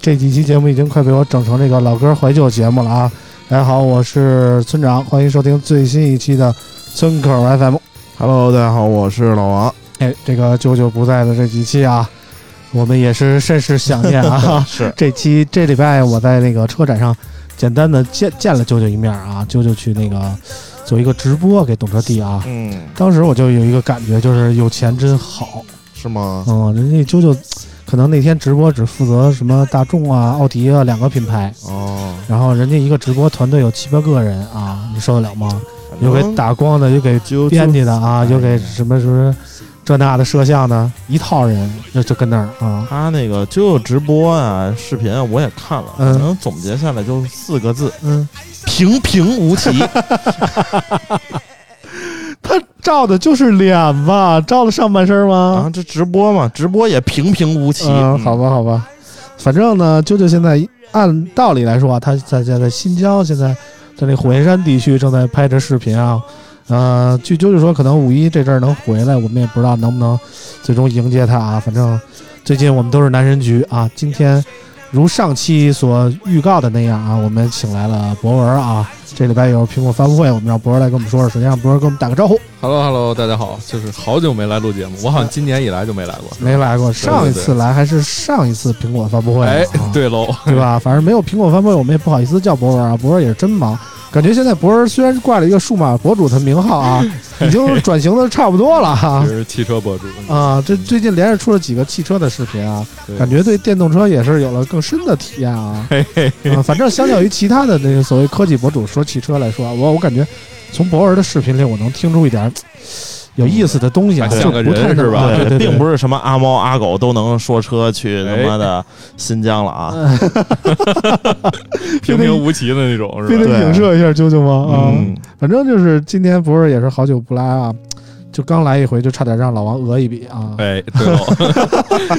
这几期节目已经快被我整成这个老歌怀旧节目了啊！大家好，我是村长，欢迎收听最新一期的村口 FM。Hello，大家好，我是老王。哎，这个舅舅不在的这几期啊，我们也是甚是想念啊。是这期这礼拜我在那个车展上简单的见见了舅舅一面啊，舅舅去那个做一个直播给懂车帝啊，嗯，当时我就有一个感觉，就是有钱真好。是吗？嗯，人家啾啾可能那天直播只负责什么大众啊、奥迪啊两个品牌，哦，然后人家一个直播团队有七八个人啊，你受得了吗？有给打光的，有给就编辑的啊，有给什么什么这那的摄像的，一套人就就跟那儿啊。他那个就直播啊、视频啊，我也看了，嗯可能总结下来就四个字：嗯，平平无奇。他照的就是脸吧？照的上半身吗？啊，这直播嘛，直播也平平无奇。嗯，好吧，好吧，反正呢，啾啾现在按道理来说啊，他在在在新疆，现在在那火焰山地区正在拍着视频啊。呃，据啾啾说，可能五一这阵儿能回来，我们也不知道能不能最终迎接他啊。反正最近我们都是男神局啊。今天如上期所预告的那样啊，我们请来了博文啊。这礼拜有苹果发布会，我们让博儿来跟我们说说。首先让博儿跟我们打个招呼，Hello Hello，大家好，就是好久没来录节目，我好像今年以来就没来过。没来过，上一次来还是上一次苹果发布会，哎啊，对喽，对吧？反正没有苹果发布会，我们也不好意思叫博文啊。博文也是真忙，感觉现在博文虽然挂了一个数码博主的名号啊，已经转型的差不多了哈这。是汽车博主啊，这最近连着出了几个汽车的视频啊，感觉对电动车也是有了更深的体验啊。嘿嘿，啊，反正相较于其他的那个所谓科技博主说汽车来说啊，我我感觉从博文的视频里，我能听出一点有意思的东西啊，像个人是吧啊对对对，并不是什么阿猫阿狗都能说车去他妈的新疆了啊！平平无奇的那种非得是吧？对影射一下啾啾吗？啊，嗯，反正就是今天不是也是好久不来啊，就刚来一回，就差点让老王讹一笔啊。哎，对喽，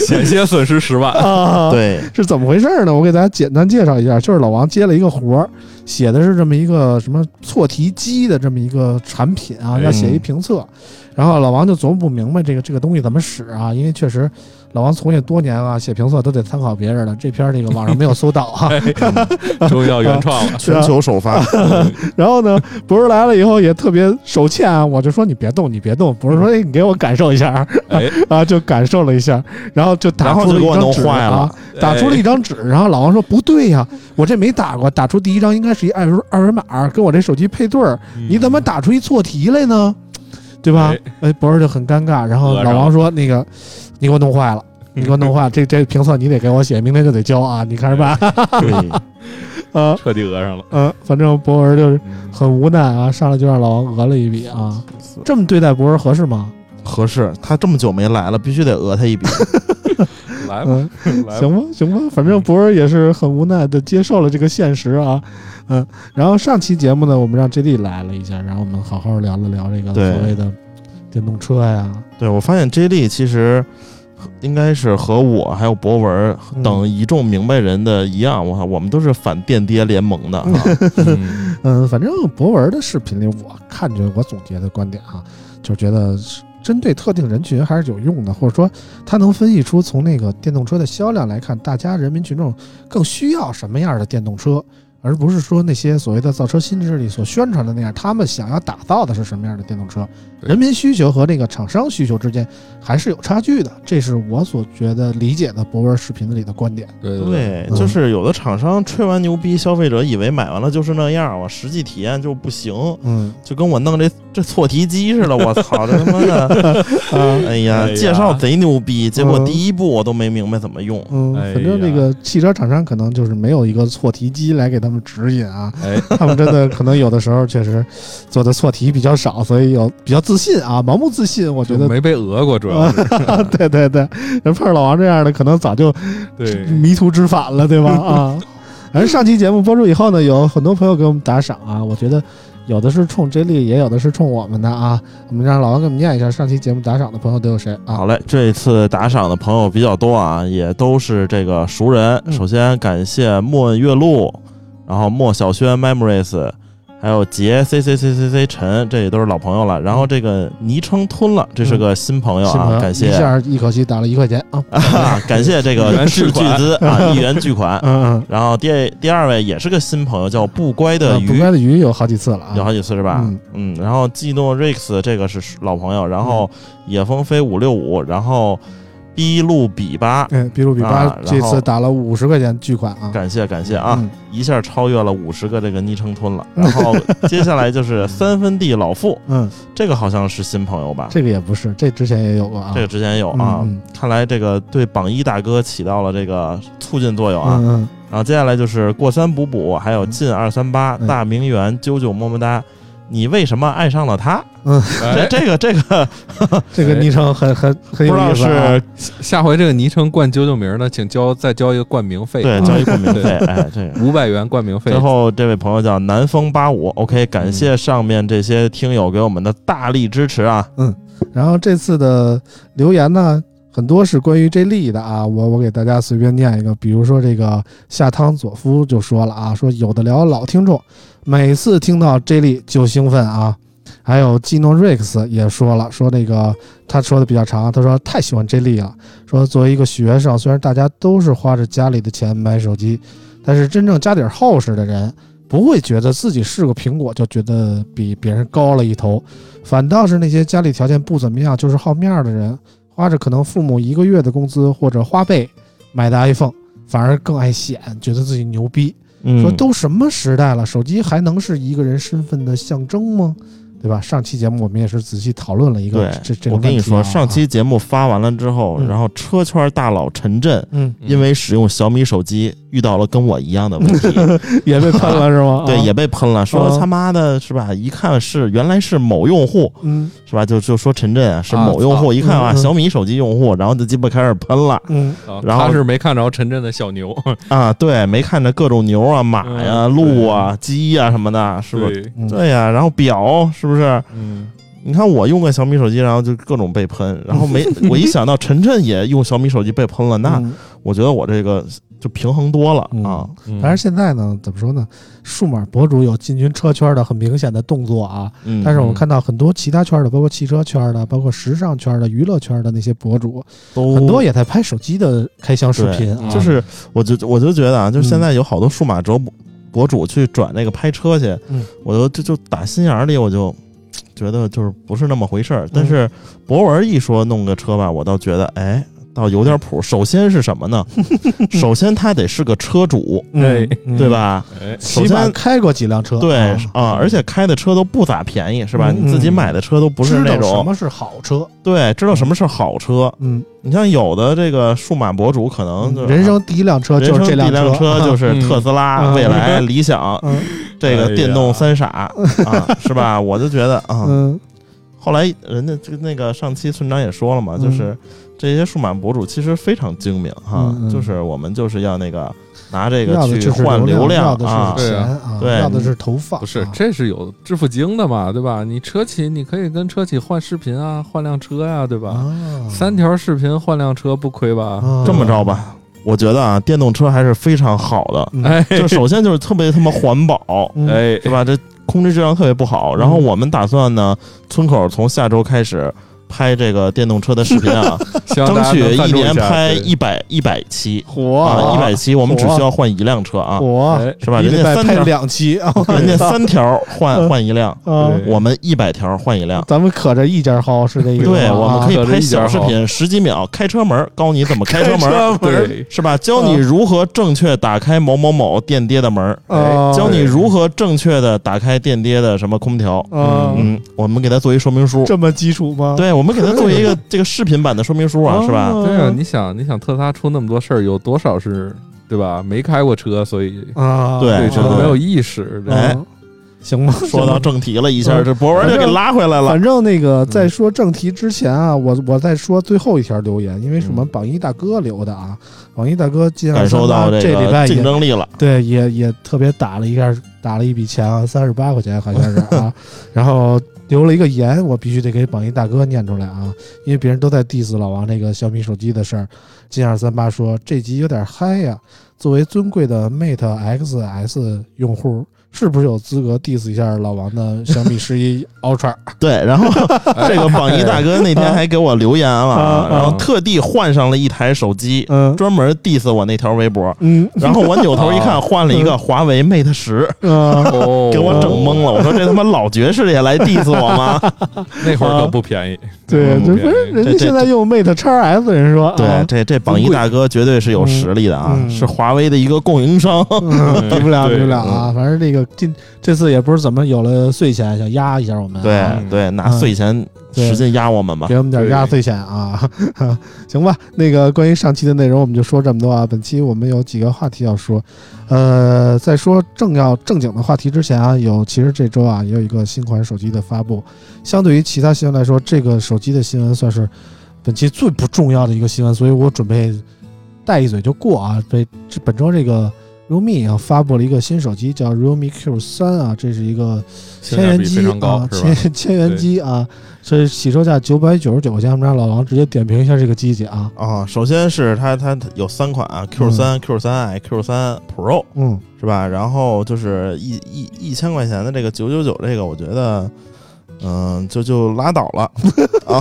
险些损失十万。啊，，对，是怎么回事呢？我给大家简单介绍一下，就是老王接了一个活儿，写的是这么一个什么错题机的这么一个产品啊，哎要写一评测，然后老王就琢磨不明白这个这个东西怎么使啊，因为确实老王从业多年啊，写评测都得参考别人的，这篇儿这个网上没有搜到啊。终于要原创了，全球首发。然后呢，博士来了以后也特别手欠啊，我就说你别动，你别动。博士说，哎，你给我感受一下哎，啊，就感受了一下，然后就打出了一张纸坏了啊，打出了一张纸。然后老王说不对呀，我这没打过，打出第一张应该是一二维二维码，跟我这手机配对儿，你怎么打出一错题来呢？对吧？哎，博士就很尴尬。然后老王说，那个你给我弄坏了。你给我弄坏了，这这评测你得给我写，明天就得交啊！你看着办。对，啊，彻底讹上了？嗯，反正博文就是很无奈啊，上来就让老王讹了一笔啊。这么对待博文合适吗？合适。他这么久没来了，必须得讹他一笔。来吧，嗯，来吧，行吧，行吧，反正博文也是很无奈的接受了这个现实啊，嗯，然后上期节目呢，我们让 J D 来了一下，然后我们好好聊了聊这个所谓的电动车呀，对我发现 J 莉其实应该是和我还有博文等一众明白人的一样，我靠，我们都是反电爹联盟的。啊。嗯。嗯，反正博文的视频里，我看着我总结的观点啊，就觉得针对特定人群还是有用的，或者说他能分析出从那个电动车的销量来看，大家人民群众更需要什么样的电动车，而不是说那些所谓的造车新势力所宣传的那样，他们想要打造的是什么样的电动车，人民需求和那个厂商需求之间还是有差距的，这是我所觉得理解的博文视频里的观点。对对对，嗯。就是有的厂商吹完牛逼，消费者以为买完了就是那样，我实际体验就不行，嗯。就跟我弄这这错题机似的，我操，这他妈的，啊。哎呀介绍贼牛逼，结果嗯。第一步我都没明白怎么用。嗯，哎反正这个汽车厂商可能就是没有一个错题机来给他们指引啊，哎，他们真的可能有的时候确实做的错题比较少，所以有比较自信啊，盲目自信，我觉得。没被讹过，主要是。对对对，人碰上老王这样的，可能早就对，迷途知返了，对吧？啊，反 正上期节目播出以后呢，有很多朋友给我们打赏啊，我觉得有的是冲 J 莉，也有的是冲我们的啊。我们让老王给我们念一下上期节目打赏的朋友都有谁啊？好嘞，这一次打赏的朋友比较多啊，也都是这个熟人。首先感谢莫月露，然后莫小轩 Memories，还有杰 C C C C C 陈，这也都是老朋友了。然后这个昵称吞了，这是个新朋友啊，感谢下一口气打了一块钱啊！啊，感谢这个巨资啊，一元巨款。嗯嗯，然后第第二位也是个新朋友，叫不乖的鱼不，乖的鱼有好几次了啊，有好几次是吧？嗯嗯，然后季诺 Rex 这个是老朋友，然后野风飞五六五，然后 B 路比巴，嗯，比鲁比巴啊然后这次打了五十块钱巨款啊！感谢感谢啊，嗯一下超越了五十个这个昵称吞了。然后接下来就是 三分地老傅，嗯，这个好像是新朋友吧？这个也不是，这之前也有过啊。这个之前有啊，嗯看来这个对榜一大哥起到了这个促进作用啊。嗯嗯，然后接下来就是过三补补，还有进二三八、嗯大名媛、啾啾么么哒。你为什么爱上了他？嗯，这哎，这个这个 这个昵称很很很有意思啊。是下回这个昵称冠九九名呢，请交再交一个冠名费，对交一冠名费，哎，这个。五百元冠名费最。后这位朋友叫南风八五，OK，感谢上面这些听友给我们的大力支持啊！嗯然后这次的留言呢，很多是关于这例的啊，我我给大家随便念一个，比如说这个夏汤佐夫就说了啊，说有的聊老听众，每次听到这例就兴奋啊。还有基诺瑞克斯也说了，说那个他说的比较长，他说太喜欢 J 莉了，说作为一个学生，虽然大家都是花着家里的钱买手机，但是真正家底儿厚实的人，不会觉得自己是个苹果就觉得比别人高了一头，反倒是那些家里条件不怎么样，就是好面儿的人，花着可能父母一个月的工资或者花呗买的 iPhone，反而更爱显，觉得自己牛逼。说都什么时代了，手机还能是一个人身份的象征吗？对吧？上期节目我们也是仔细讨论了一个对这这个我跟你说，上期节目发完了之后，嗯然后车圈大佬陈震因为使用小米手机遇到了跟我一样的问题，也被喷了是吗？对，啊也被喷了，说啊他妈的是吧？一看是原来是某用户嗯是吧？就就说陈震啊是啊某用户，操一看啊小米手机用户，然后就鸡巴开始喷了然后他是没看着陈震的小牛，啊！对，没看着各种牛啊、马呀、嗯鹿啊、鸡呀什么的，是不是？对？嗯对呀，然后表是不是？嗯，你看我用个小米手机，然后就各种被喷，然后没我一想到晨晨也用小米手机被喷了，那嗯我觉得我这个就平衡多了嗯啊。嗯但是现在呢，怎么说呢？数码博主有进军车圈的很明显的动作啊，嗯，但是我们看到很多其他圈的，包括汽车圈的，包括时尚圈的、娱乐圈的那些博主，都很多也在拍手机的开箱视频啊，就是我就我就觉得啊，就是现在有好多数码博博主去转那个拍车去，嗯我就就就打心眼里我就 觉得就是不是那么回事儿。嗯但是博文一说弄个车吧，我倒觉得哎。倒有点谱。首先是什么呢？首先他得是个车主，嗯嗯对？吧？哎，起码开过几辆车，对啊啊，而且开的车都不咋便宜，是吧？嗯你自己买的车都不是那种什么是好车，对，知道什么是好车。嗯，你像有的这个数码博主，可能就人生第一辆车就是这第一辆车，就是嗯特斯拉、嗯蔚来、理想，嗯这个电动三傻啊，是吧？我就觉得啊，嗯后来人家这个那个上期村长也说了嘛，嗯就是这些数码博主其实非常精明哈，嗯嗯就是我们就是要那个拿这个去换流量要的啊是，对啊钱啊，对要的是投放，不是啊，这是有支付经的嘛，对吧？你车企你可以跟车企换视频啊，换辆车呀、对吧？啊三条视频换辆车不亏吧？啊这么着吧，我觉得啊，电动车还是非常好的。就首先就是特别他妈环保，嗯哎，是吧？这空气质量特别不好。然后我们打算呢，村口从下周开始拍这个电动车的视频啊，争取一年拍对一百一百期火啊，一百期，我们只需要换一辆车啊，是吧？人家三条，两期 啊，人家 三条换换一辆，我们一百条换一辆。咱们可着一家薅是这意思？对，我们可以啊拍小视频，十几秒开车门，教你怎么开车门，对，是吧？教你如何正确打开某某某电爹的门，啊，教你如何正确的打开电爹的什么空调。啊，嗯，我们给他做一说明书，这么基础吗？对，我们给他做一个 这个视频版的说明书啊，哦是吧？对啊，你想，你想特斯拉出那么多事儿，有多少是对吧？没开过车，所以啊，对车没有意识。哎嗯行吧，说到正题了一下，嗯这博文就给拉回来了反。正那个在说正题之前啊，我我再说最后一条留言，因为什么榜一大哥留的啊，榜一大哥今感受到这这个竞礼拜也争力了，对也也特别打了一下，打了一笔钱啊，三十八块钱好像是啊，然后留了一个言，我必须得给榜一大哥念出来啊，因为别人都在 diss 老王那个小米手机的事儿。金二三八说这集有点嗨呀，作为尊贵的 Mate XS 用户。是不是有资格 diss 一下老王的小米十一 Ultra？对。然后这个榜一大哥那天还给我留言了然后特地换上了一台手机，嗯专门 diss 我那条微博。嗯 然后我扭头一看，换了一个 华为 Mate 十，给我整懵了。我说这他妈老爵士也来 diss 我吗？那会儿可不便宜。对，不是人家现在用 Mate 叉 S，人说对，啊这这榜一大哥绝对是有实力的啊，是华为的一个供应商。嗯比不了，对比不了啊！反正这个这这次也不是怎么有了税钱，想压一下我们啊，对嗯对，拿碎钱使劲压我们吧给。我们点压岁钱啊！行吧，那个关于上期的内容我们就说这么多啊。本期我们有几个话题要说，呃，在说正要正经的话题之前啊，有其实这周啊也有一个新款手机的发布，相对于其他新闻来说，这个手机的新闻算是本期最不重要的一个新闻，所以我准备带一嘴就过啊。这这本周这个 realme 啊发布了一个新手机，叫 realme Q 三啊，这是一个千元机啊，千千元机啊，这起售价九百九十九块钱。我们让老王直接点评一下这个机器啊，啊，首先是它它有三款啊，Q 三、Q 三 i、Q 三 Pro 嗯是吧？然后就是一一一千块钱的这个九九九这个，我觉得，嗯、就就拉倒了 啊。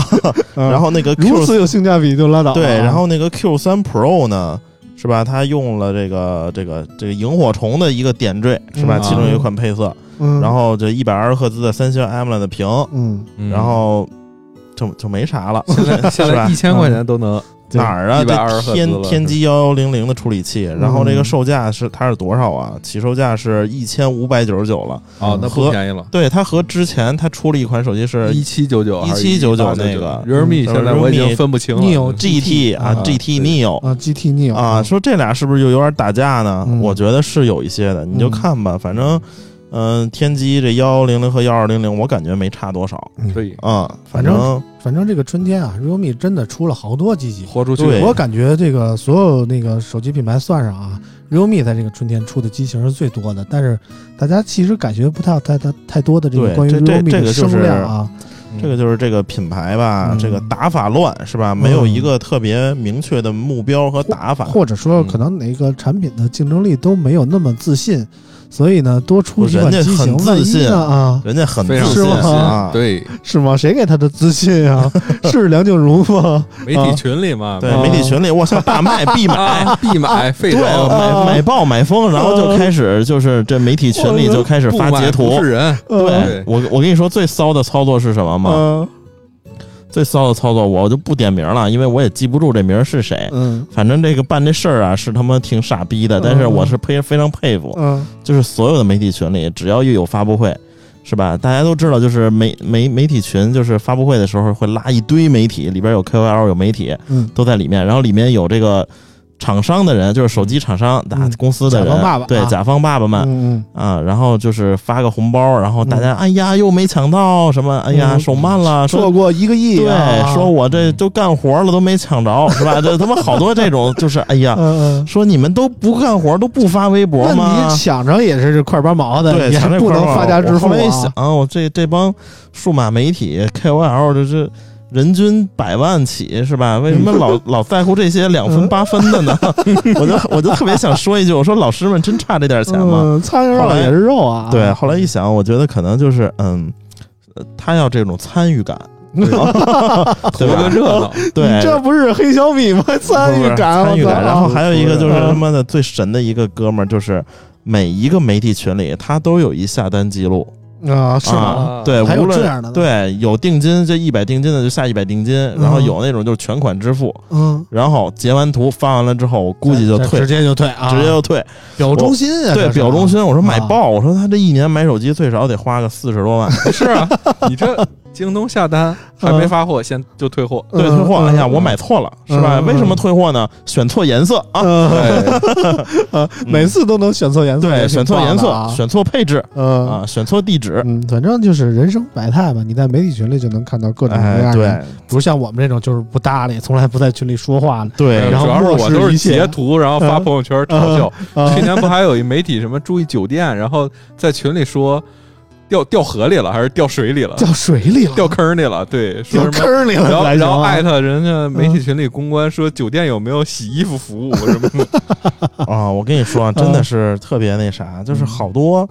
然后那个 Q 如此有性价比就拉倒。对，然后那个 Q 三 Pro 呢，是吧？它用了这个这个这个萤火虫的一个点缀，是吧？嗯其中有一款配色，嗯，然后这一百二十赫兹的三星 AMOLED 的屏，嗯，嗯然后就就没啥了。现在 现是吧在一千块钱都能对哪儿啊？这天天玑幺幺零零的处理器，然后这个嗯售价是它是多少啊？起售价是一千五百九十九了。哦，那便宜了，对，它和之前它出了一款手机是一七九九一七九九那个 realme 嗯现在我已经 realme 分不清了 Neo GT 啊啊，GT 对 Neo 啊，GT Neo 啊，说这俩是不是就有点打架呢？嗯我觉得是有一些的，你就嗯看吧，反正。嗯，天玑这幺幺零零和幺二零零，我感觉没差多少。可以。啊、反反正正反正这个春天啊，realme 真的出了好多机器。豁出去我感觉这个所有那个手机品牌算上啊，realme 在这个春天出的机型是最多的，但是大家其实感觉不太太太太多的这个关于对这这 realme 的声量啊，嗯这个就是这个品牌吧，嗯这个打法乱是吧？没有一个特别明确的目标和打法。或者说嗯。可能哪个产品的竞争力都没有那么自信，所以呢，多出几款人家很机型，万一自信呢啊，人家很自信。是吗？啊，对。是吗？谁给他的自信啊？是梁静茹吗？媒体群里嘛，对啊媒体群里，我操，大卖必 买，啊，必买费对，买买爆买疯，然后就开始就是这媒体群里就开始发截图。是人，呃对我，我跟你说最骚的操作是什么吗？嗯最骚的操作我就不点名了，因为我也记不住这名儿是谁。嗯反正这个办这事儿啊，是他妈挺傻逼的，但是我是佩非常佩服。嗯就是所有的媒体群里，只要一有发布会，是吧？大家都知道，就是媒媒媒体群，就是发布会的时候会拉一堆媒体，里边有 KOL，有媒体嗯都在里面，然后里面有这个厂商的人，就是手机厂商、大嗯公司的人，甲方爸爸啊对甲方爸爸们。嗯啊，然后就是发个红包，然后大家，哎呀，又没抢到什么，哎呀，嗯手慢了，错过一个亿对啊，，说我这都干活了都没抢着，是吧？这他妈好多这种，就是哎呀。说你们都不干活，都不发微博吗你？抢着也是这块八毛的，对，你还不能发家致富啊后来一想，！我这这帮数码媒体 KOL 这是人均百万起是吧？为什么老 老在乎这些两分八分的呢？我就我就特别想说一句，我说老师们真差这点钱吗？嗯，苍蝇肉也是肉啊！对，后来一想，我觉得可能就是嗯，呃他要这种参与感，图 对吧？个热闹。对，这不是黑小米吗？参与感，参与感。然后还有一个就是他嗯妈的最神的一个哥们儿，就是每一个媒体群里他都有一下单记录，啊，是吗？啊，对，还有无论这样的呢对，有定金这一百定金的就下一百定金，然后有那种就是全款支付，嗯，然后截完图发完了之后，我估计就退直，接就退啊，直接就退。表忠心啊，对，这是表忠心。我说买啊爆，我说他这一年买手机最少得花个四十多万，是啊，你这京东下单还没发货，先就退货。对，退货。嗯哎呀，嗯。我买错了，是吧？嗯为什么退货呢？选错颜色啊，每次都能选错颜色，对，选错颜色，啊选错配置嗯。啊，选错地址。嗯，反正就是人生百态嘛，你在媒体群里就能看到各种各哎，样的人，对。比如像我们这种就是不搭理，从来不在群里说话的。对，然后主要是我都是截图，然后发朋友圈嘲笑。啊去年不还有一媒体什么注意酒店，然后在群里说掉掉河里了，还是掉水里了？掉水里了，掉坑里了？对，说掉什么？坑里了，然后然后艾特人家媒体群里公关说酒店有没有洗衣服服务什么的？啊，我跟你说啊，真的是特别那啥，就是好多。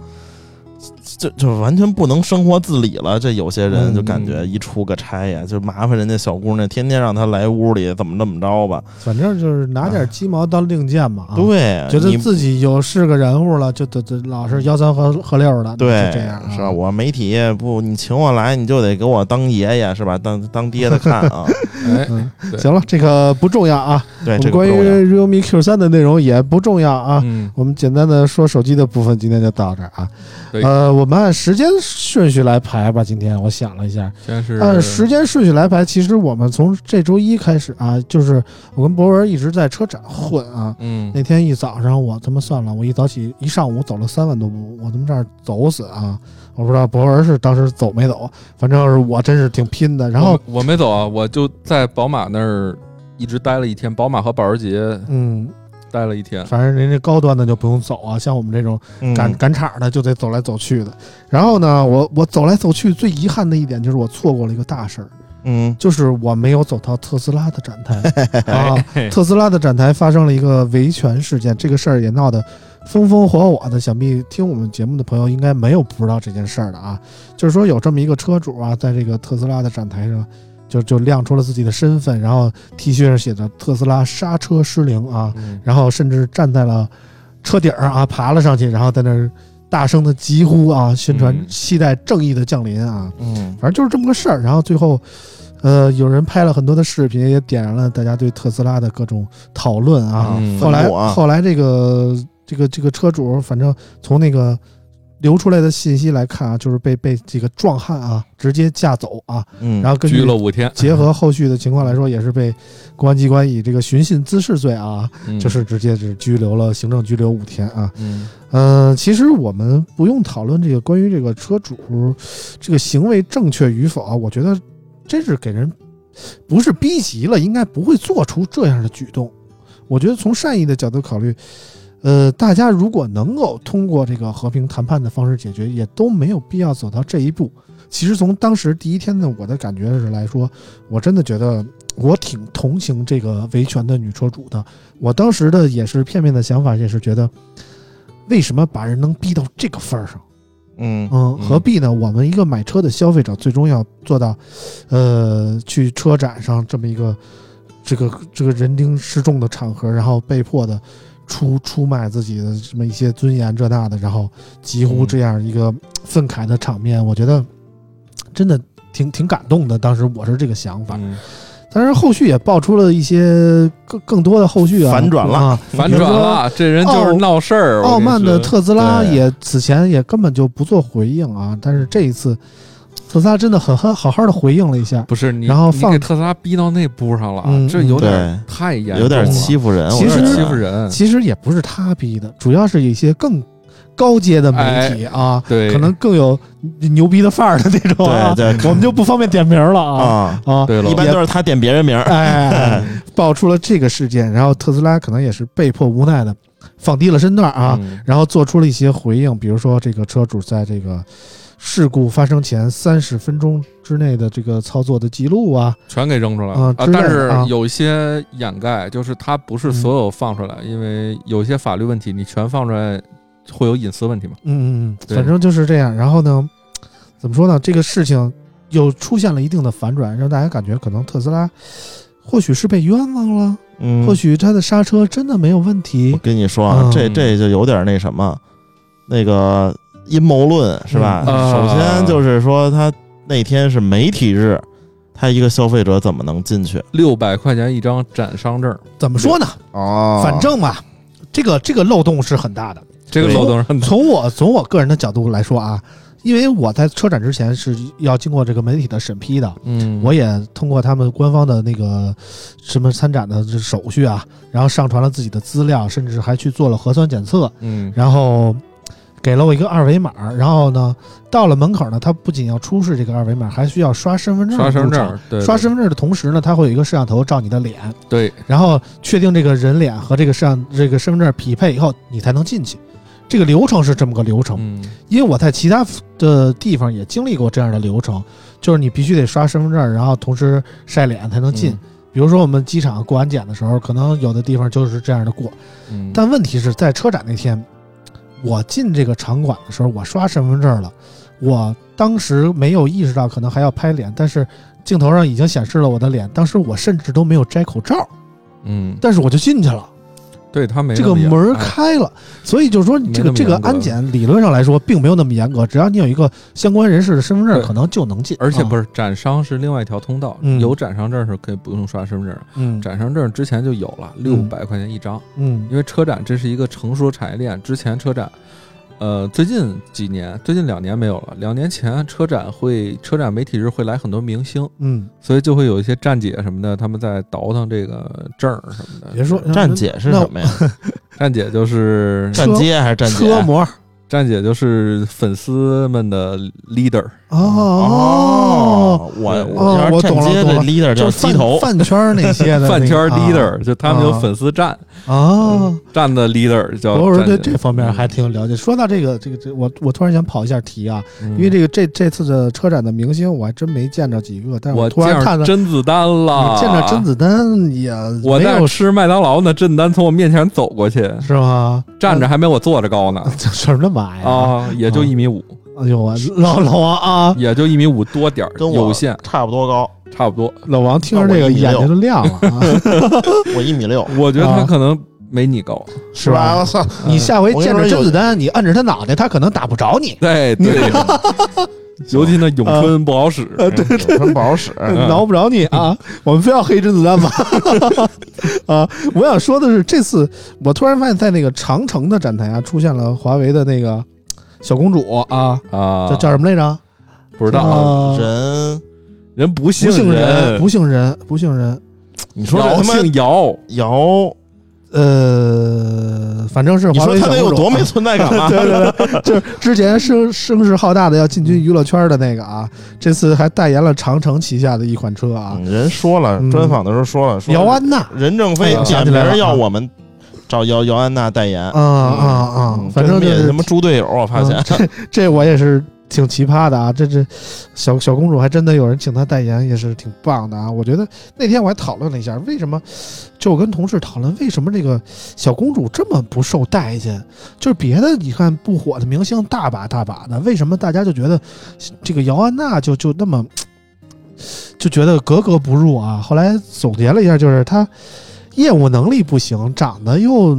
就就完全不能生活自理了，这有些人嗯就感觉一出个差呀，就麻烦人家小姑娘，天天让她来屋里怎么怎么着吧。反正就是拿点鸡毛当令箭嘛，啊，对，觉得自己有是个人物了，就得得老是吆三喝喝六的，对这样啊是吧？我媒体不，你请我来，你就得给我当爷爷是吧？当当爹的看啊。哎，嗯，行了，这个不重要啊，对，我们这个关于 realme Q 三的内容也不重要啊。嗯，我们简单的说手机的部分，今天就到这儿啊。呃，我们按时间顺序来排吧。今天我想了一下，是按时间顺序来排，其实我们从这周一开始啊，就是我跟博文一直在车展混啊。嗯那天一早上，我他妈算了，我一早起一上午走了三万多步，我他妈这儿走死啊！我不知道博文是当时走没走，反正是我真是挺拼的。然后我，我没走啊，我就在宝马那儿一直待了一天，宝马和保时捷嗯，待了一天。反正人家高端的就不用走啊，像我们这种嗯赶赶场的就得走来走去的。然后呢，我我走来走去，最遗憾的一点就是我错过了一个大事儿，嗯就是我没有走到特斯拉的展台 啊。哎特斯拉的展台发生了一个维权事件，这个事儿也闹得风风火火的。想必听我们节目的朋友应该没有不知道这件事儿的啊。就是说有这么一个车主啊，在这个特斯拉的展台上。就就亮出了自己的身份，然后 T 恤上写着“特斯拉刹车失灵”啊，嗯然后甚至站在了车顶儿啊，爬了上去，然后在那儿大声的疾呼啊，宣传嗯期待正义的降临啊。嗯反正就是这么个事儿。然后最后，呃，有人拍了很多的视频，也点燃了大家对特斯拉的各种讨论啊。嗯后来啊后来这个这个这个车主，反正从那个流出来的信息来看啊，就是被被这个壮汉啊直接架走啊，嗯，然后根据拘了五天，结合后续的情况来说，也是被公安机关以这个寻衅滋事罪啊，嗯就是直接是拘留了，行政拘留五天啊。嗯呃，其实我们不用讨论这个关于这个车主这个行为正确与否啊，我觉得真是给人不是逼急了，应该不会做出这样的举动。我觉得从善意的角度考虑，呃，大家如果能够通过这个和平谈判的方式解决，也都没有必要走到这一步。其实从当时第一天的我的感觉是来说，我真的觉得我挺同情这个维权的女车主的。我当时的也是片面的想法，也是觉得，为什么把人能逼到这个份儿上？嗯嗯，何必呢？我们一个买车的消费者，最终要做到，呃，去车展上这么一个这个这个人丁失重的场合，然后被迫的出出卖自己的什么一些尊严这那的，然后几乎这样一个愤慨的场面，我觉得真的挺挺感动的。当时我是这个想法，嗯但是后续也爆出了一些更更多的后续啊，反转了啊。反转了，这人就是闹事儿。傲慢的特斯拉也此前也根本就不做回应啊，但是这一次特斯拉真的很好好好的回应了一下。不是你，然后放你给特斯拉逼到那步上了，嗯这有点，太严重了，有点欺负人，其实我觉得欺负人。其实也不是他逼的，主要是一些更高阶的媒体啊，对，可能更有牛逼的范儿的那种啊，对对我们就不方便点名了啊啊，啊。对了，一般都是他点别人名儿，哎，爆出了这个事件，然后特斯拉可能也是被迫无奈的放低了身段啊，嗯。然后做出了一些回应，比如说这个车主在这个事故发生前三十分钟之内的这个操作的记录啊，全给扔出来了啊！但是啊有一些掩盖，就是它不是所有放出来，因为有些法律问题，你全放出来会有隐私问题嘛。嗯嗯嗯，反正就是这样。然后呢，怎么说呢？这个事情又出现了一定的反转，让大家感觉可能特斯拉或许是被冤枉了，嗯，或许它的刹车真的没有问题我题。跟你说啊，嗯这这就有点那什么，那个阴谋论是吧？首先就是说，他那天是媒体日，他一个消费者怎么能进去？六百块钱一张展商证，怎么说呢？哦反正嘛，这个这个漏洞是很大的。这个漏洞是很大。从我从我个人的角度来说啊，因为我在车展之前是要经过这个媒体的审批的，嗯，我也通过他们官方的那个什么参展的这手续啊，然后上传了自己的资料，甚至还去做了核酸检测，嗯然后给了我一个二维码，然后呢，到了门口呢，他不仅要出示这个二维码，还需要刷身份证。刷身份证，对，刷身份证的同时呢，他会有一个摄像头照你的脸，对，然后确定这个人脸和这个摄像这个身份证匹配以后，你才能进去。这个流程是这么个流程，嗯因为我在其他的地方也经历过这样的流程，就是你必须得刷身份证，然后同时晒脸才能进。嗯比如说我们机场过安检的时候，可能有的地方就是这样的过，嗯，但问题是在车展那天，我进这个场馆的时候，我刷身份证了，我当时没有意识到可能还要拍脸，但是镜头上已经显示了我的脸，当时我甚至都没有摘口罩，嗯，但是我就进去了。对他没这个门儿哎开了，所以就是说，这个这个安检理论上来说并没有那么严格，只要你有一个相关人士的身份证，可能就能进。而且不是展商是另外一条通道，嗯有展商证是可以不用刷身份证，嗯展商证之前就有了，六百块钱一张。嗯因为车展这是一个成熟产业链，之前车展，呃，最近几年，最近两年没有了。两年前车展会，车展媒体日会来很多明星，嗯，所以就会有一些站姐什么的，他们在倒腾这个证儿什么的。别说站姐是什么呀？站姐就是站街还是站姐？车模站姐就是粉丝们的 leader，哦，我我我是站街的懂了懂了。leader 叫就是饭鸡头，饭圈那些的 饭圈 leader，就他们有啊。粉丝站，啊。站的 leader 叫我是对这方面还挺有了解。说到这个，这个这我我突然想跑一下题啊，嗯。因为这个这这次的车展的明星我还真没见着几个，但是我突然看到甄子丹了，见着甄子丹也我在没有吃麦当劳呢，甄子丹从我面前走过去，是吗？站着还没我坐着高呢。这事儿那么矮啊！啊，也就一米五，哎呦我老老王啊，也就一米五多点儿，跟我有限，差不多高，差不多。老王听着这个眼睛都亮了啊，我一米六，我觉得他啊可能没你高。是吧？我操！你下回见着甄子丹，你摁着他脑袋，他可能打不着你，对对，尤其那咏春不好使。呃，对咏春不好使，嗯挠不着你啊！我们非要黑甄子丹吗？啊！我想说的是，这次我突然发现，在那个长城的展台啊，出现了华为的那个小公主啊，啊，叫叫什么来着？不知道，啊人，人不不姓人，不姓人，不姓人。你说这姚他妈姓姚，姚，呃，反正是你华说他得有多 没存在感吗？对对对，就是之前声 声势浩大的要进军娱乐圈的那个啊，这次还代言了长城旗下的一款车啊，嗯人说了，嗯专访的时候说了，说姚安娜。任正哎非点呀想起来了名要啊我们找姚姚安娜代言，啊啊啊嗯！反正就是跟灭什么猪队友，我发现嗯这这我也是挺奇葩的啊！这这小小公主还真的有人请她代言，也是挺棒的啊！我觉得那天我还讨论了一下，为什么就我跟同事讨论为什么这个小公主这么不受待见？就是别的你看不火的明星大把大把的，为什么大家就觉得这个姚安娜就就那么就觉得格格不入啊？后来总结了一下，就是她业务能力不行，长得又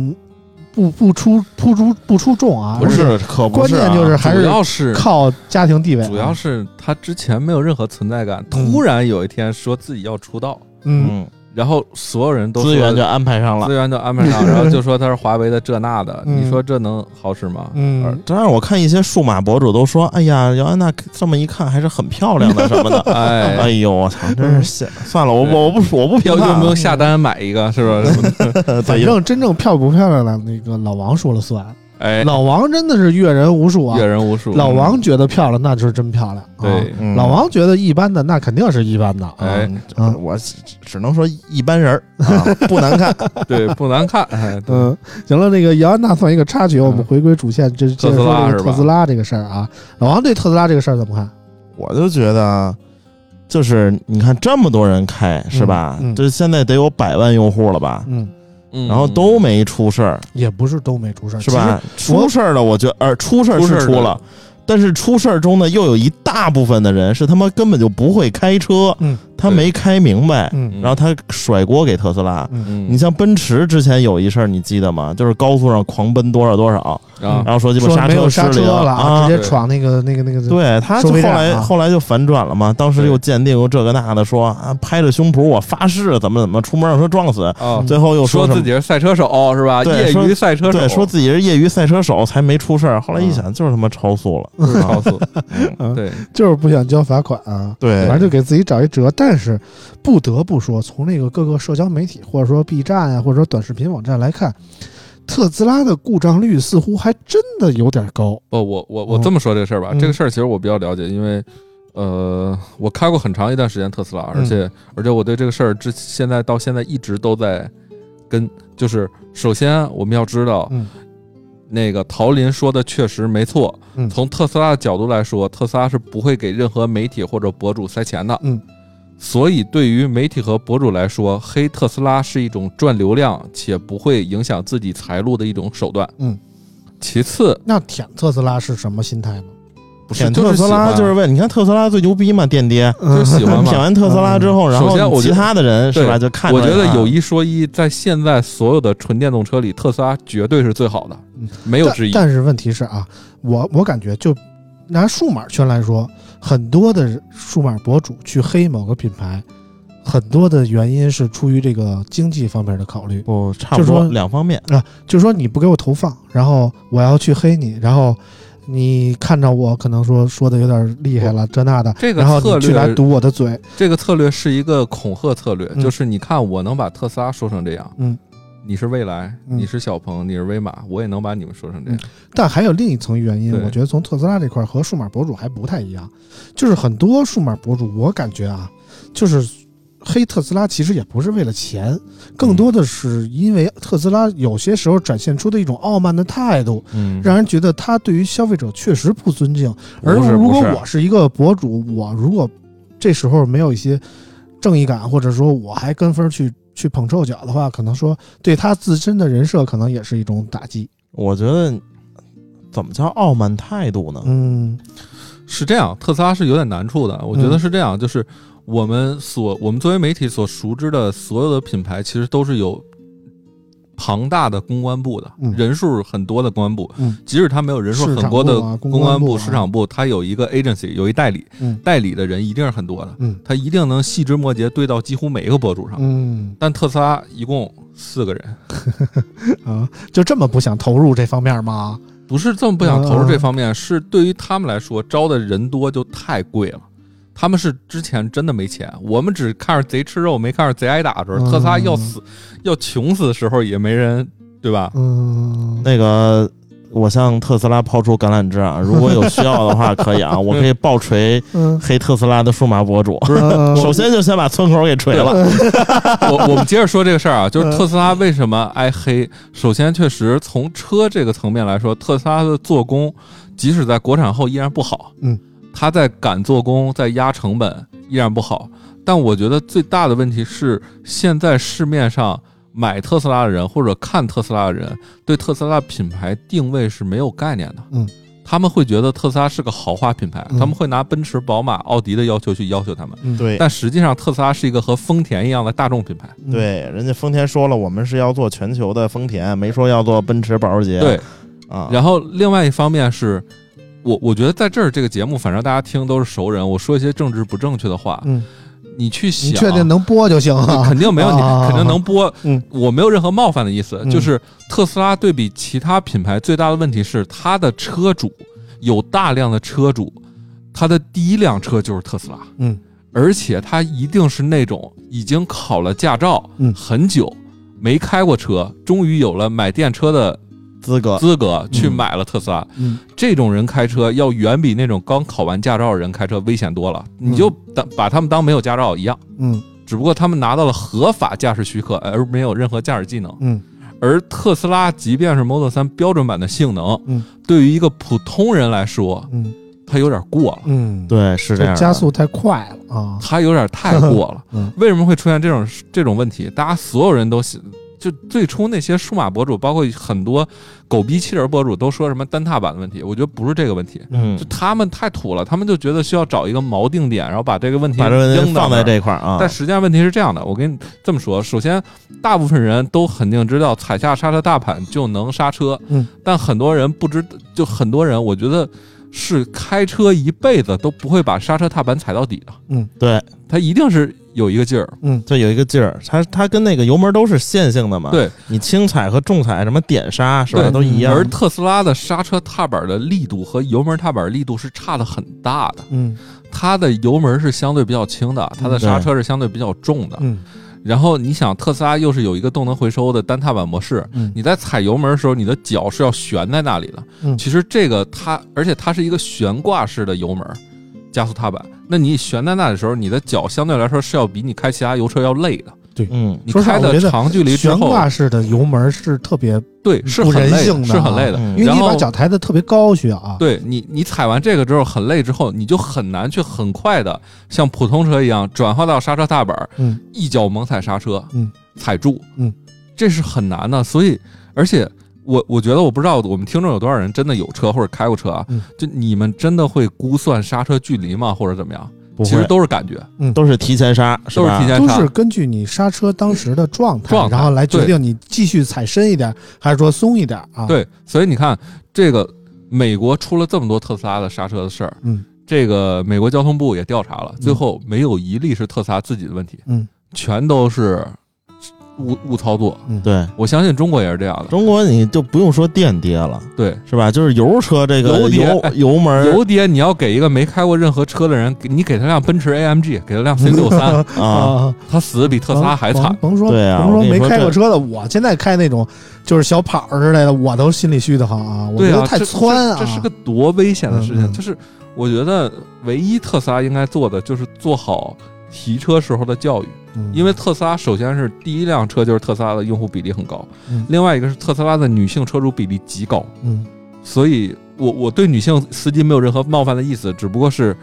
不不出不出不出众啊，不是，可不关是啊，键就是还是主是要是靠家庭地位啊，主要是他之前没有任何存在感，嗯突然有一天说自己要出道，嗯嗯，然后所有人都资源就安排上了资。源就安排上，然后就说他是华为的这那的，嗯你说这能好使吗？嗯，当然，我看一些数码博主都说：“哎呀，姚安娜这么一看还是很漂亮的 什么的。”哎哎，呦，我操，真是算了，我我我不我不评判啊要用不用下单买一个？是吧？反正真正漂不漂亮的那个老王说了算。哎，老王真的是阅人无数啊阅，人无数。老王觉得漂亮，那就是真漂亮。啊对，嗯老王觉得一般的，那肯定是一般的。啊哎，嗯我只只能说一般人儿啊，不难看。对，不难看。哎，对嗯，行了，那个姚安娜算一个插曲，我们回归主线，这接着说这个特斯拉是吧特斯拉这个事儿啊。老王对特斯拉这个事儿怎么看？我就觉得，就是你看这么多人开是吧？嗯嗯这现在得有百万用户了吧？嗯，嗯然后都没出事儿，也不是都没出事儿，是吧？出事儿了，我觉得，呃，出事儿是出了，但是出事儿中呢，又有一大部分的人是他妈根本就不会开车，嗯他没开明白，然后他甩锅给特斯拉。你像奔驰之前有一事儿，你记得吗？就是高速上狂奔多少多少，啊然后说鸡巴说没有车失灵刹车了啊，直接闯那个那个那个。对，他就后来啊后来就反转了嘛，当时又鉴定又这个那的，说啊拍着胸脯我发誓怎么怎么出门让车撞死，啊，最后又说自己是赛车手是吧？业余赛车手，对，说自己是业余赛车手才没出事儿，后来一想就是他妈超速了，超速。嗯对，就是不想交罚款啊。对反正就给自己找一辙。但是不得不说，从那个各个社交媒体或者说 B 站啊，或者说短视频网站来看，特斯拉的故障率似乎还真的有点高。不，我我我嗯这么说这个事儿吧，嗯这个事儿其实我比较了解，因为呃，我开过很长一段时间特斯拉，嗯而且而且我对这个事儿之现在到现在一直都在跟，就是首先我们要知道，嗯那个陶林说的确实没错，嗯从特斯拉的角度来说，特斯拉是不会给任何媒体或者博主塞钱的，嗯。所以，对于媒体和博主来说，黑特斯拉是一种赚流量且不会影响自己财路的一种手段。嗯，其次，那舔特斯拉是什么心态呢？不是舔特斯拉就是为你看特斯拉最牛逼嘛，电爹。就喜欢嘛舔。完特斯拉之后，然后其他的人是吧就看我觉得有一说一，在现在所有的纯电动车里，特斯拉绝对是最好的嗯，没有之一。但但是问题是啊，我我感觉就拿数码圈来说，很多的数码博主去黑某个品牌，很多的原因是出于这个经济方面的考虑。不差不多就说两方面。啊，就是说你不给我投放，然后我要去黑你，然后你看着我可能说说的有点厉害了，这那的，这个然后策略去来，堵我的嘴，这个策略是一个恐吓策略，嗯。就是你看我能把特斯拉说成这样，嗯，你是未来，嗯你是小鹏，你是威马，我也能把你们说成这样。但还有另一层原因，对我觉得从特斯拉这块儿和数码博主还不太一样，就是很多数码博主，我感觉啊，就是黑特斯拉其实也不是为了钱，更多的是因为特斯拉有些时候展现出的一种傲慢的态度，嗯让人觉得他对于消费者确实不尊敬。而不是如果不是我是一个博主，我如果这时候没有一些正义感，或者说我还跟风去去捧臭脚的话，可能说对他自身的人设可能也是一种打击。我觉得怎么叫傲慢态度呢？嗯是这样，特斯拉是有点难处的。我觉得嗯是这样，就是我们所我们作为媒体所熟知的所有的品牌，其实都是有庞大的公关部的，嗯人数很多的公关部。嗯即使他没有人数很多的公公关部、市场部，他有一个 agency，有一代理，嗯代理的人一定是很多的，嗯他一定能细枝末节对到几乎每一个博主上。嗯但特斯拉一共四个人，啊，就这么不想投入这方面吗？不是这么不想投入嗯这方面，是对于他们来说招的人多就太贵了。他们是之前真的没钱，我们只看着贼吃肉，没看着贼挨打的时候。嗯特斯拉要死要穷死的时候也没人，对吧？嗯，那个，我向特斯拉抛出橄榄枝啊！如果有需要的话，可以啊，我可以爆锤嗯，黑特斯拉的数码博主。不是 首先就先把村口给锤了。我我们接着说这个事儿啊，就是嗯特斯拉为什么挨黑？首先，确实从车这个层面来说，特斯拉的做工即使在国产后依然不好。嗯，它在赶做工，在压成本依然不好。但我觉得最大的问题是，现在市面上买特斯拉的人或者看特斯拉的人，对特斯拉品牌定位是没有概念的。嗯，他们会觉得特斯拉是个豪华品牌，嗯他们会拿奔驰、宝马、奥迪的要求去要求他们。嗯对但实际上，特斯拉是一个和丰田一样的大众品牌。嗯对，人家丰田说了，我们是要做全球的丰田，没说要做奔驰、保时捷。对，啊，然后另外一方面是，我我觉得在这儿这个节目，反正大家听都是熟人，我说一些政治不正确的话，嗯。你去想，你确定能播就行啊？肯定没问题，啊肯定能播。嗯。我没有任何冒犯的意思，嗯就是特斯拉对比其他品牌最大的问题是，它的车主有大量的车主，他的第一辆车就是特斯拉，嗯。而且他一定是那种已经考了驾照，嗯。很久没开过车，终于有了买电车的资格，资格，去买了特斯拉。嗯这种人开车要远比那种刚考完驾照的人开车危险多了，你就当把他们当没有驾照一样。嗯只不过他们拿到了合法驾驶许可，而没有任何驾驶技能。嗯而特斯拉即便是 Model 3标准版的性能，嗯，对于一个普通人来说，嗯它有点过了，嗯，，对，是这样。加速太快了啊。它有点太过了。嗯为什么会出现这种这种问题？大家所有人都喜就最初那些数码博主，包括很多狗逼汽人博主，都说什么单踏板的问题，我觉得不是这个问题。嗯就，他们太土了，他们就觉得需要找一个锚定点，然后把这个问题把这个扔到放在这块儿啊。但实际上问题是这样的，我跟你这么说，首先，大部分人都肯定知道踩下刹车踏板就能刹车，嗯，但很多人不知，就很多人，我觉得是开车一辈子都不会把刹车踏板踩到底的，嗯。对，它一定是有一个劲儿，就有一个劲儿，它它跟那个油门都是线性的嘛。，对，你轻踩和重踩什么点刹是吧，都一样。而特斯拉的刹车踏板的力度和油门踏板力度是差的很大的，嗯。它的油门是相对比较轻的，它的刹车是相对比较重的，嗯然后你想，特斯拉又是有一个动能回收的单踏板模式，嗯你在踩油门的时候，你的脚是要悬在那里的。嗯其实这个它，而且它是一个悬挂式的油门加速踏板。那你悬在那里的时候，你的脚相对来说是要比你开其他油车要累的。嗯，你开的长距离之后，悬挂式的油门是特别，对，是很累的，是很累的。嗯因为你把脚抬得特别高，需要啊。对你，你踩完这个之后很累之后，你就很难去很快的像普通车一样转化到刹车踏板，嗯一脚猛踩刹车，嗯，踩住，嗯，这是很难的。所以，而且我我觉得我不知道我们听众有多少人真的有车或者开过车啊，嗯就你们真的会估算刹车距离吗，或者怎么样？不会其实都是感觉，嗯都是提前刹，都是吧提前刹都是。根据你刹车当时的状态，状态然后来决定你继续踩深一点，还是说松一点啊？，对，所以你看，这个美国出了这么多特斯拉的刹车的事儿，嗯，这个美国交通部也调查了，最后没有一例是特斯拉自己的问题，嗯，全都是误误操作。嗯，对。我相信中国也是这样的，中国你就不用说电跌了，对。是吧？就是油车这个油油哎 油门油爹，你要给一个没开过任何车的人，给你给他辆奔驰 AMG，给他辆 C 六三，啊，啊，他死的比特斯拉还惨甭。说，对啊甭说没开过车的，我现在开那种就是小跑儿之类的，我都心里虚的慌啊，我对啊，觉得太窜啊。这，这是个多危险的事情。嗯嗯就是我觉得唯一特斯拉应该做的就是做好提车时候的教育，嗯。因为特斯拉首先是第一辆车就是特斯拉的用户比例很高，嗯。另外一个是特斯拉的女性车主比例极高，嗯。所以我我对女性司机没有任何冒犯的意思，只不过是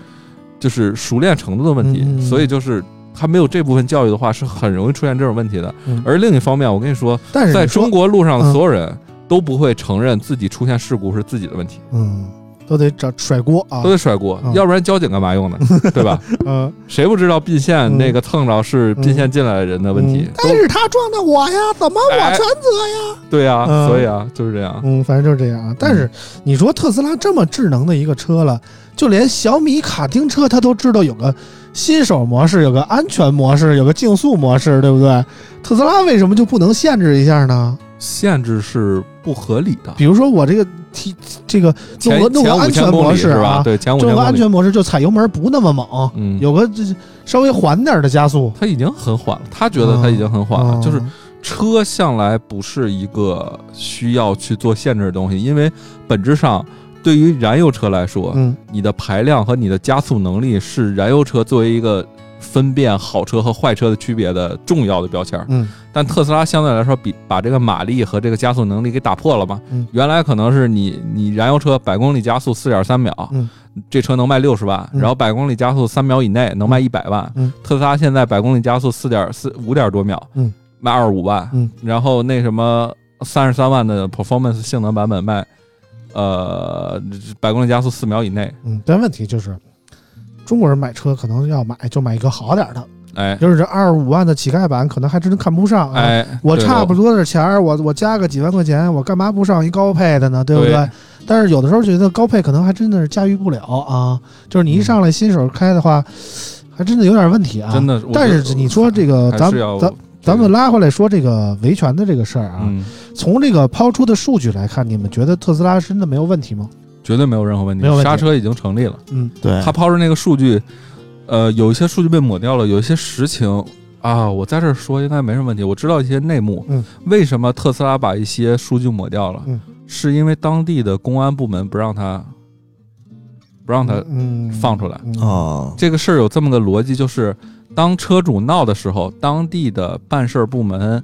就是熟练程度的问题，所以就是。他没有这部分教育的话，是很容易出现这种问题的。嗯。而另一方面，我跟你说，在中，国路上的嗯。所有人都不会承认自己出现事故是自己的问题，嗯，都得找甩锅啊都，得甩锅，嗯要不然交警干嘛用呢？对吧？嗯，谁不知道并线嗯那个蹭着是并线进来的人的问题嗯？但是他撞的我呀，怎么我哎全责呀？对呀，嗯所以啊，就是这样。嗯，反正就是这样啊。但是你说特斯拉这么智能的一个车了，就连小米卡丁车它都知道有个新手模式，有个安全模式，有个竞速模式，对不对？特斯拉为什么就不能限制一下呢？限制是不合理的。比如说我这个提这个弄前个弄个前安全模式啊，对，前五安全模式就踩油门不那么猛，嗯，有个这稍微缓点的加速。他已经很缓了，他觉得他已经很缓了。嗯就是车向来不是一个需要去做限制的东西，因为本质上对于燃油车来说，嗯你的排量和你的加速能力是燃油车作为一个分辨好车和坏车的区别的重要的标签儿。嗯。但特斯拉相对来说比把这个马力和这个加速能力给打破了嘛。嗯。原来可能是你你燃油车百公里加速四点三秒，嗯。这车能卖六十万，嗯。然后百公里加速三秒以内能卖一百万。嗯。特斯拉现在百公里加速四点四五点多秒，嗯，卖二十五万，嗯，然后那什么三十三万的 performance 性能版本卖，呃，百公里加速四秒以内，嗯，但问题就是，中国人买车可能要买就买一个好点儿的，哎就是这二十五万的乞丐版可能还真看不上啊。哎，我差不多的钱儿，我我加个几万块钱，我干嘛不上一高配的呢？对不对？对但是有的时候觉得高配可能还真的是驾驭不了啊。就是你一上来新手开的话，还真的有点问题啊。真的。但是你说这个，咱咱咱们拉回来说这个维权的这个事儿啊，嗯，从这个抛出的数据来看，你们觉得特斯拉真的没有问题吗？绝对没有任何问题，没有问题刹车已经成立了。嗯对，他抛出那个数据，呃，有一些数据被抹掉了，有一些实情啊，我在这儿说应该没什么问题。我知道一些内幕，嗯，为什么特斯拉把一些数据抹掉了？嗯，是因为当地的公安部门不让他不让他嗯放出来。嗯哦，这个事儿有这么个逻辑，就是当车主闹的时候，当地的办事儿部门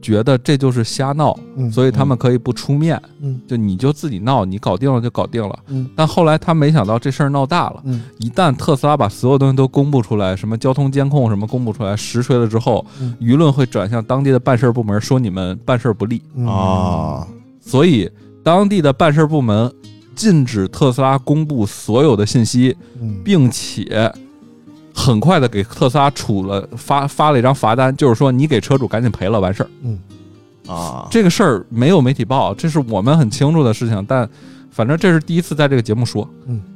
觉得这就是瞎闹，嗯所以他们可以不出面，嗯。就你就自己闹，你搞定了就搞定了。嗯。但后来他没想到这事儿闹大了，嗯。一旦特斯拉把所有东西都公布出来，什么交通监控什么公布出来，实锤了之后，嗯。舆论会转向当地的办事儿部门，说你们办事儿不力，嗯。啊，所以当地的办事儿部门禁止特斯拉公布所有的信息，嗯。并且很快的给特斯拉处了发发了一张罚单，就是说你给车主赶紧赔了完事儿。嗯。啊，这个事儿没有媒体报，这是我们很清楚的事情，但反正这是第一次在这个节目说，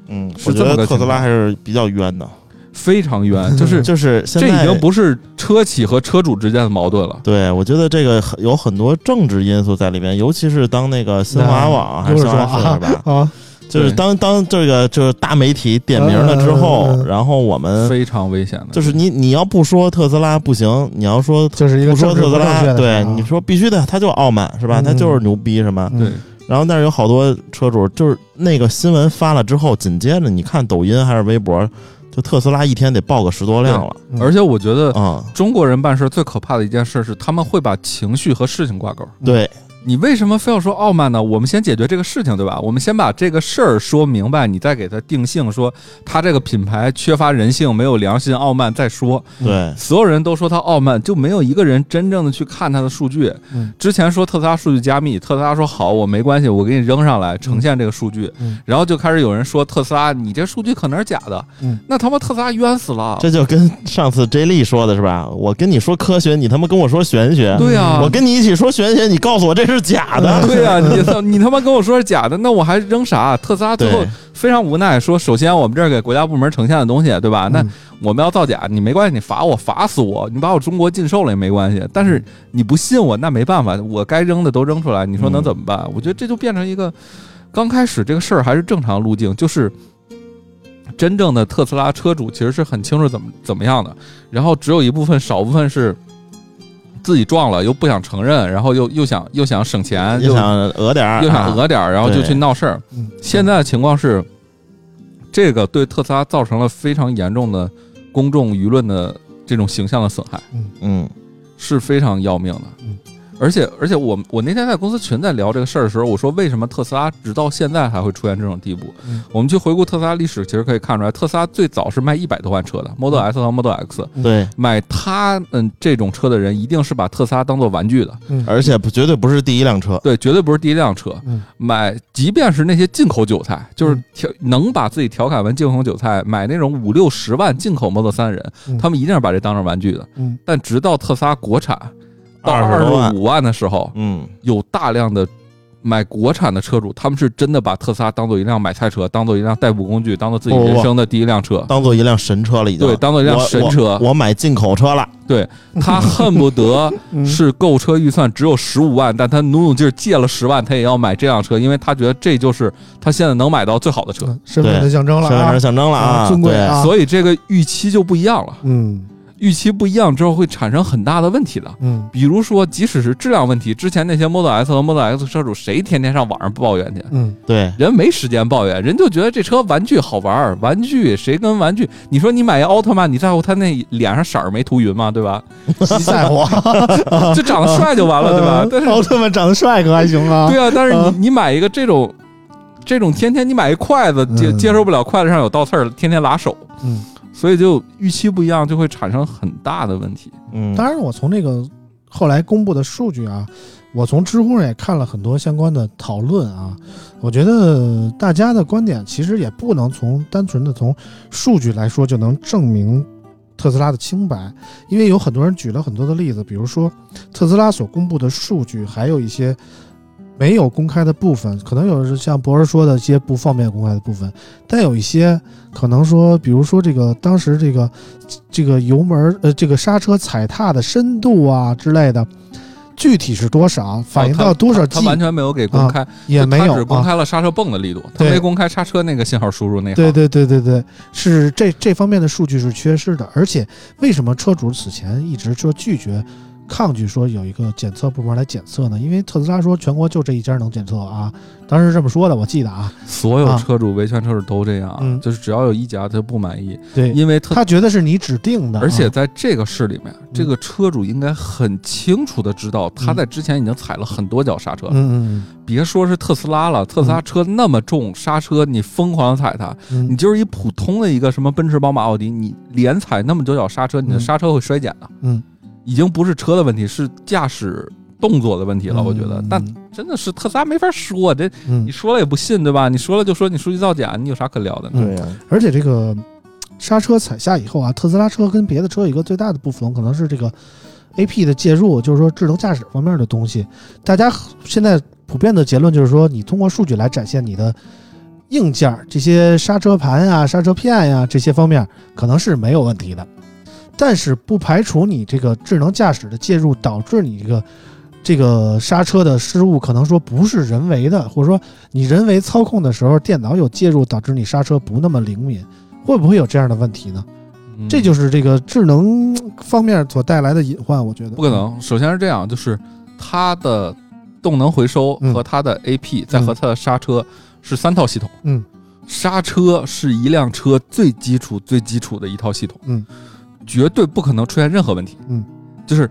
嗯，是我觉得特斯这么个情况。拉还是比较冤的，非常冤，就是就是这已经不是车企和车主之间的矛盾了。对，我觉得这个很有很多政治因素在里面，尤其是当那个新华网还是是说新华社是吧？啊，就是当当这个就是大媒体点名了之后，嗯嗯嗯然后我们非常危险的，就是你你要不说特斯拉不行，你要说就是一个不说特斯拉，对你说必须的，他就傲慢是吧？嗯他就是牛逼是吧？嗯对，然后但是有好多车主就是那个新闻发了之后，紧接着你看抖音还是微博，就特斯拉一天得爆个十多辆了嗯而且我觉得啊、中国人办事最可怕的一件事是，他们会把情绪和事情挂钩。对，你为什么非要说傲慢呢？我们先解决这个事情，对吧？我们先把这个事儿说明白，你再给他定性，说他这个品牌缺乏人性、没有良心、傲慢再说。对，所有人都说他傲慢，就没有一个人真正的去看他的数据。嗯之前说特斯拉数据加密，特斯拉说好，我没关系，我给你扔上来呈现这个数据，嗯然后就开始有人说特斯拉你这数据可能是假的，嗯那他妈特斯拉冤死了。这就跟上次 J 莉说的是吧？我跟你说科学，你他妈跟我说玄学。对呀、我跟你一起说玄学，你告诉我这是假的。对呀、你他你他妈跟我说是假的，那我还扔啥？特斯拉最后非常无奈，说首先我们这儿给国家部门呈现的东西，对吧？那嗯我们要造假，你没关系，你罚我，罚死我，你把我中国禁售了也没关系。但是你不信我，那没办法，我该扔的都扔出来，你说能怎么办？我觉得这就变成一个，刚开始这个事儿还是正常路径，就是真正的特斯拉车主其实是很清楚怎么怎么样的，然后只有一部分少部分是。自己撞了又不想承认，然后又又想又想省钱，又又想讹点儿，又想讹点儿，然后就去闹事儿。嗯现在的情况是，这个对特斯拉造成了非常严重的公众舆论的这种形象的损害，嗯是非常要命的。嗯而且而且我我那天在公司群在聊这个事儿的时候，我说为什么特斯拉直到现在还会出现这种地步？嗯我们去回顾特斯拉历史，其实可以看出来，特斯拉最早是卖一百多万车的 Model S 和 Model X，嗯对，买他们这种车的人一定是把特斯拉当做玩具的，嗯而且不绝对不是第一辆车。对，绝对不是第一辆车。嗯买，即便是那些进口韭菜，就是嗯调能把自己调侃为进口韭菜，买那种五六十万进口 Model 三的人，嗯他们一定是把这当成玩具的。嗯但直到特斯拉国产到20二十五万的时候，嗯，有大量的买国产的车主，他们是真的把特斯拉当做一辆买菜车，当做一辆代步工具，当做自己人生的第一辆车。当做一辆神车了，已经。对当做一辆神车我我买进口车了。对他恨不得嗯 是购车预算只有十五万，但他努努劲儿借了十万，他也要买这辆车，因为他觉得这就是他现在能买到最好的车。嗯身份的象征了啊身份的，象征了啊，对尊贵啊所以这个预期就不一样了。嗯预期不一样之后会产生很大的问题的。嗯比如说，即使是质量问题，之前那些 Model S 和 Model X 车主，谁天天上网上抱怨去？嗯对，人没时间抱怨，人就觉得这车玩具好玩儿，玩具谁跟玩具？你说你买一奥特曼，你在乎他那脸上色儿没涂匀吗？对吧？你在乎，就长得帅就完了，对吧？但是奥特曼长得帅可还行啊？对啊，但是啊你你买一个这种这种天天你买一筷子接嗯接受不了筷子上有倒刺儿，天天拉手，嗯，所以就预期不一样，就会产生很大的问题。嗯，当然，我从那个后来公布的数据啊，我从知乎上也看了很多相关的讨论啊。我觉得大家的观点其实也不能从单纯的从数据来说就能证明特斯拉的清白，因为有很多人举了很多的例子，比如说特斯拉所公布的数据，还有一些没有公开的部分，可能有的是像博士说的一些不方便公开的部分，但有一些可能说，比如说这个当时这个这个油门呃这个刹车踩踏的深度啊之类的，具体是多少，反映到多少他完全没有给公开，也没有公啊。开了刹车泵的力度，他没公开刹车那个信号输入那行。对对对对对，是这这方面的数据是缺失的，而且为什么车主此前一直说拒绝、抗拒说有一个检测部门来检测呢？因为特斯拉说全国就这一家能检测啊，当时这么说的，我记得啊，所有啊车主、维权车主都这样，嗯。就是只要有一家他不满意，对，因为特他觉得是你指定的啊，而且在这个市里面，这个车主应该很清楚的知道，他在之前已经踩了很多脚刹车。了。嗯嗯。别说是特斯拉了，特斯拉车那么重，刹车你疯狂地踩它，嗯。你就是一普通的一个什么奔驰、宝马、奥迪，你连踩那么多脚刹车，你的嗯。刹车会衰减的。嗯，已经不是车的问题，是驾驶动作的问题了。嗯我觉得，但真的是特斯拉没法说，这嗯你，说了也不信，对吧？你说了就说你数据造假，你有啥可聊的呢？对呀，而且这个刹车踩下以后啊，特斯拉车跟别的车有一个最大的不同，可能是这个 A P 的介入，就是说智能驾驶方面的东西。大家现在普遍的结论就是说，你通过数据来展现你的硬件儿，这些刹车盘呀、刹车片呀这些方面可能是没有问题的，但是不排除你这个智能驾驶的介入导致你这个。这个刹车的失误可能说不是人为的，或者说你人为操控的时候，电脑有介入导致你刹车不那么灵敏，会不会有这样的问题呢？嗯这就是这个智能方面所带来的隐患，我觉得不可。能。首先是这样，就是它的动能回收嗯和它的 AP 再和它的刹车是三套系统。嗯，刹车是一辆车最基础、最基础的一套系统。嗯，绝对不可能出现任何问题。嗯，就是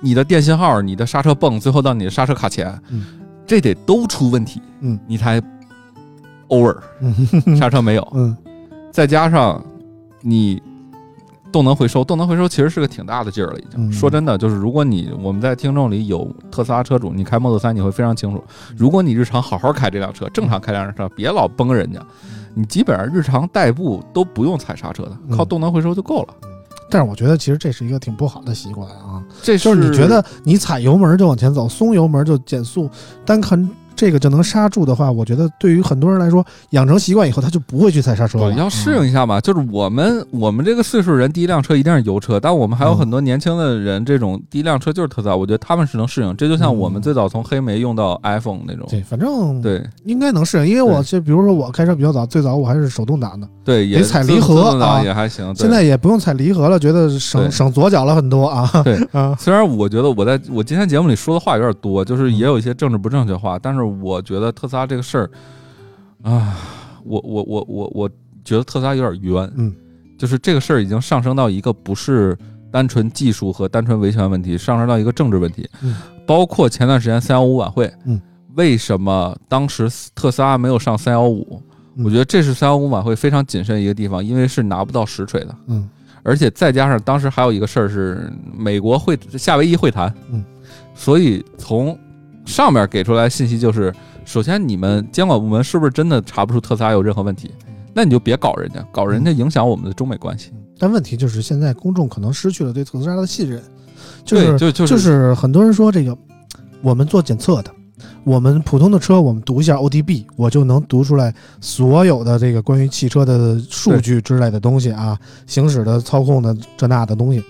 你的电信号、你的刹车泵，最后到你的刹车卡钳，嗯，这得都出问题，嗯，你才 over 嗯 刹车没有，嗯。再加上你动能回收，动能回收其实是个挺大的劲儿了，已经。嗯。说真的，就是如果你我们在听众里有特斯拉车主，你开 Model 三你会非常清楚，如果你日常好好开这辆车，正常开这辆车，别老崩人家，你基本上日常代步都不用踩刹车的，嗯靠动能回收就够了。但是我觉得其实这是一个挺不好的习惯啊，这就是你觉得你踩油门就往前走，松油门就减速，单看这个就能刹住的话，我觉得对于很多人来说，养成习惯以后，他就不会去踩刹车了。我要适应一下吧，就是我们我们这个岁数人第一辆车一定是油车，但我们还有嗯很多年轻的人，这种第一辆车就是特斯拉，我觉得他们是能适应。这就像嗯我们最早从黑莓用到 iPhone 那种，对，反正对。应该能适应，因为我就比如说我开车比较早，最早我还是手动挡的，对，也得踩离合啊。也还行。现在也不用踩离合了，觉得省省左脚了很多啊。对。啊，虽然我觉得我在我今天节目里说的话有点多，就是嗯。也有一些政治不正确话，但是我觉得特斯拉这个事儿啊，我我我我我觉得特斯拉有点冤，嗯，就是这个事儿已经上升到一个不是单纯技术和单纯维权问题，上升到一个政治问题，嗯，包括前段时间三幺五晚会，嗯，为什么当时特斯拉没有上三幺五？嗯。我觉得这是三幺五晚会非常谨慎一个地方，因为是拿不到实锤的。嗯。而且再加上当时还有一个事儿是美国会夏威夷会谈，嗯，所以从上面给出来信息就是，首先你们监管部门是不是真的查不出特斯拉有任何问题？那你就别搞人家，搞人家影响我们的中美关系。但问题就是现在公众可能失去了对特斯拉的信任，就对，是就就就是很多人说这个，我们做检测的，我们普通的车，我们读一下 ODB，我就能读出来所有的这个关于汽车的数据之类的东西啊，行驶的、操控的这那的东西。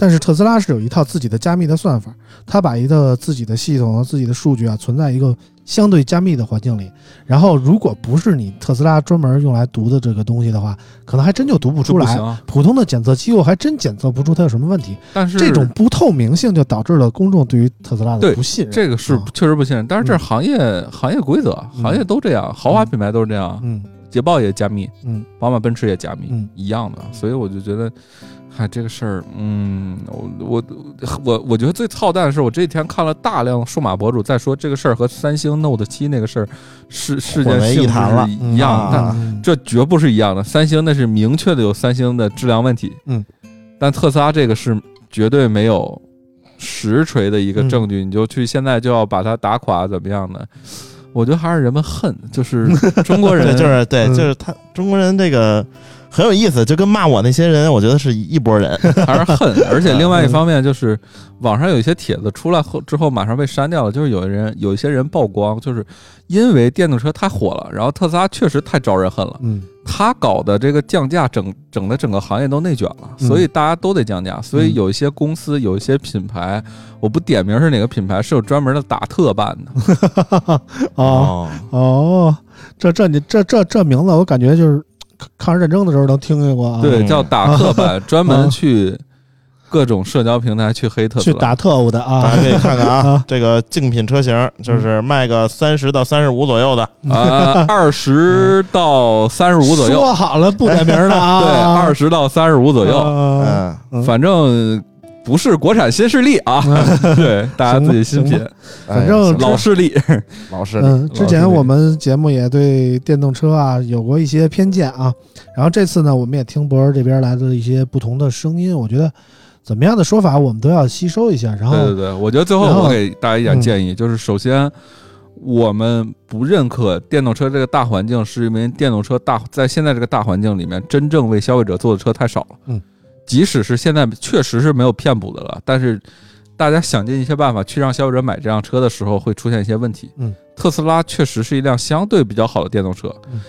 但是特斯拉是有一套自己的加密的算法，它把一个自己的系统和自己的数据啊存在一个相对加密的环境里。然后，如果不是你特斯拉专门用来读的这个东西的话，可能还真就读不出来。普通的检测机构还真检测不出它有什么问题。但是这种不透明性就导致了公众对于特斯拉的不信任。这个是啊确实不信任，但是这是行业行业规则，嗯行业都这样，豪华品牌都是这样，嗯捷豹也加密，嗯宝马、奔驰也加密，嗯一样的。所以我就觉得，嗨，这个事儿，嗯，我我我我觉得最操蛋的是，我这几天看了大量数码博主在说这个事儿和三星 Note 七那个事儿是事件混为性质一样的，啊嗯这绝不是一样的。三星那是明确的有三星的质量问题，嗯，但特斯拉这个是绝对没有实锤的一个证嗯据，你就去现在就要把它打垮，怎么样的？我觉得还是人们恨，就是中国 对，人就是对，嗯就是他中国人这个很有意思，就跟骂我那些人，我觉得是一拨人。还是恨，而且另外一方面就是网上有一些帖子出来后之后马上被删掉了，就是有人有一些人曝光，就是因为电动车太火了，然后特斯拉确实太招人恨了，嗯。他搞的这个降价整整的整个行业都内卷了，嗯所以大家都得降价，所以有一些公司有一些品牌，我不点名是哪个品牌，是有专门的打特办的，哦。哦，哦，这这你这这这名字，我感觉就是抗日战争的时候都听见过啊。对，嗯。叫打特办，专门去各种社交平台去黑特。去打特务的啊。大啊家可以 看看啊啊，这个竞品车型就是卖个三十到三十五左右的，啊，二十到三十五左右，说好了不改名的啊。对，二十到三十五左右，嗯。反正不是国产新势力啊，对，大家自己心品，反正哎老势力，老师，嗯，之前我们节目也对电动车啊有过一些偏见啊，然后这次呢，我们也听博儿这边来的一些不同的声音，我觉得怎么样的说法我们都要吸收一下，然后对对对，我觉得最后我给大家一点嗯建议，就是首先。我们不认可电动车这个大环境，是因为电动车大在现在这个大环境里面，真正为消费者做的车太少了。嗯，即使是现在确实是没有骗补的了，但是大家想尽一切办法去让消费者买这辆车的时候，会出现一些问题。嗯，特斯拉确实是一辆相对比较好的电动车。嗯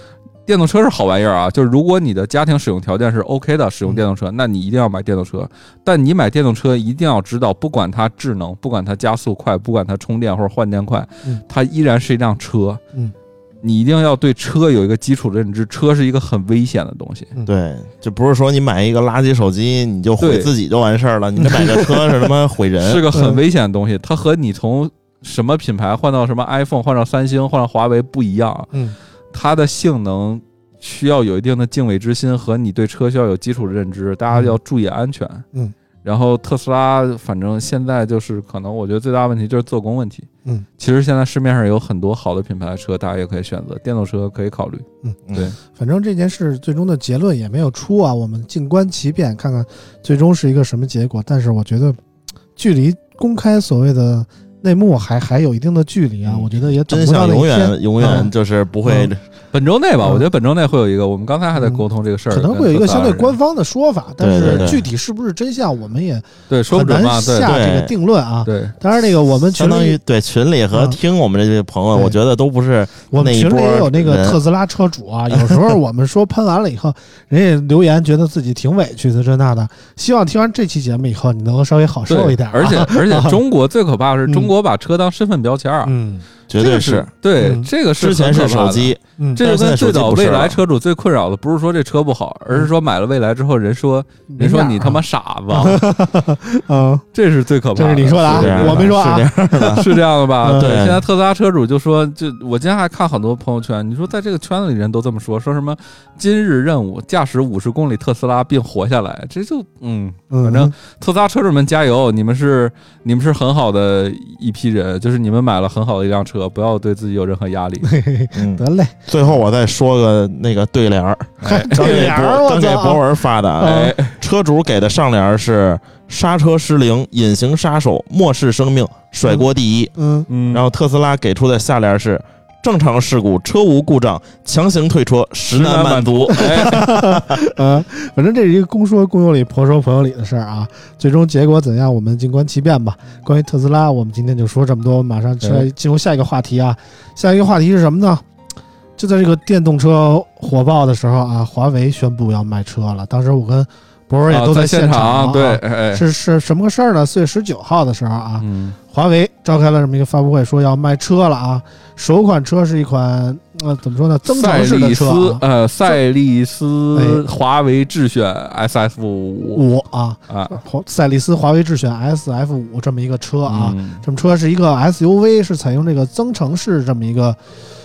电动车是好玩意儿啊，就是如果你的家庭使用条件是 OK 的，使用电动车，那你一定要买电动车。但你买电动车一定要知道，不管它智能，不管它加速快，不管它充电或者换电快，嗯它依然是一辆车。嗯，你一定要对车有一个基础的认知，车是一个很危险的东西。对，就不是说你买一个垃圾手机你就毁自己就完事儿了，你这买个车是他妈毁人，是个很危险的东西。它和你从什么品牌换到什么 iPhone，换到三星，换到华为不一样。嗯它的性能需要有一定的敬畏之心，和你对车需要有基础的认知，大家要注意安全。嗯，然后特斯拉，反正现在就是可能，我觉得最大问题就是做工问题。嗯，其实现在市面上有很多好的品牌的车，大家也可以选择，电动车可以考虑。嗯对，反正这件事最终的结论也没有出啊，我们静观其变，看看最终是一个什么结果。但是我觉得，距离公开所谓的内幕还还有一定的距离啊，嗯我觉得也真相永远永远嗯就是不会嗯本周内吧，嗯我觉得本周内会有一个，我们刚才还在沟通这个事儿，可能会有一个相对官方，的说法，但是具体是不是真相，我们也对，说很难不准下这个定论啊。对，当然，那个我们群相当于里，对群里和嗯听我们这些朋友，对我觉得都不是我们群里也有那个特斯拉车主啊，有时候我们说喷完了以后，人家留言觉得自己挺委屈的，这那的。希望听完这期节目以后，你能够稍微好受一点啊。而且而且 中国最可怕的是，嗯中国把车当身份标签儿啊，嗯。绝对这是对嗯。这个是之前是手机，嗯，这就跟最早未来车主最困扰的不是说这车不好，而是说买了未来之后，人说人说你他妈傻子，嗯，这是最可怕的。这是你说的我没说啊。是这。样。的，是这样的吧？嗯。对，现在特斯拉车主就说，就我今天还看很多朋友圈，你说在这个圈子里人都这么说，说什么今日任务驾驶五十公里特斯拉并活下来，这就嗯，嗯。反正特斯拉车主们加油，你们是你们是很好的一批人，就是你们买了很好的一辆车，不要对自己有任何压力。嗯。得嘞，最后我再说个那个对联儿，哎刚给对联儿博刚给博文发的车主给的上联是刹车失灵，隐形杀手，漠视生命，甩锅第一。嗯嗯，然后特斯拉给出的下联是正常事故，车无故障，强行退车，实难满足。哎，呃，反正这是一个公说公有理，婆说婆有理的事儿啊。最终结果怎样，我们静观其变吧。关于特斯拉，我们今天就说这么多，马上来进入下一个话题啊。下一个话题是什么呢？就在这个电动车火爆的时候啊，华为宣布要卖车了。当时我跟博尔也都在现场啊，对，哎，是是什么个事儿呢？四月十九号的时候啊，嗯，华为召开了这么一个发布会，说要卖车了啊。首款车是一款呃怎么说呢，增程式的车啊，呃，赛力斯哎华为智选 SF 五五啊，啊赛力斯华为智选 SF 五这么一个车啊。嗯这么车是一个 SUV，是采用这个增程式这么一个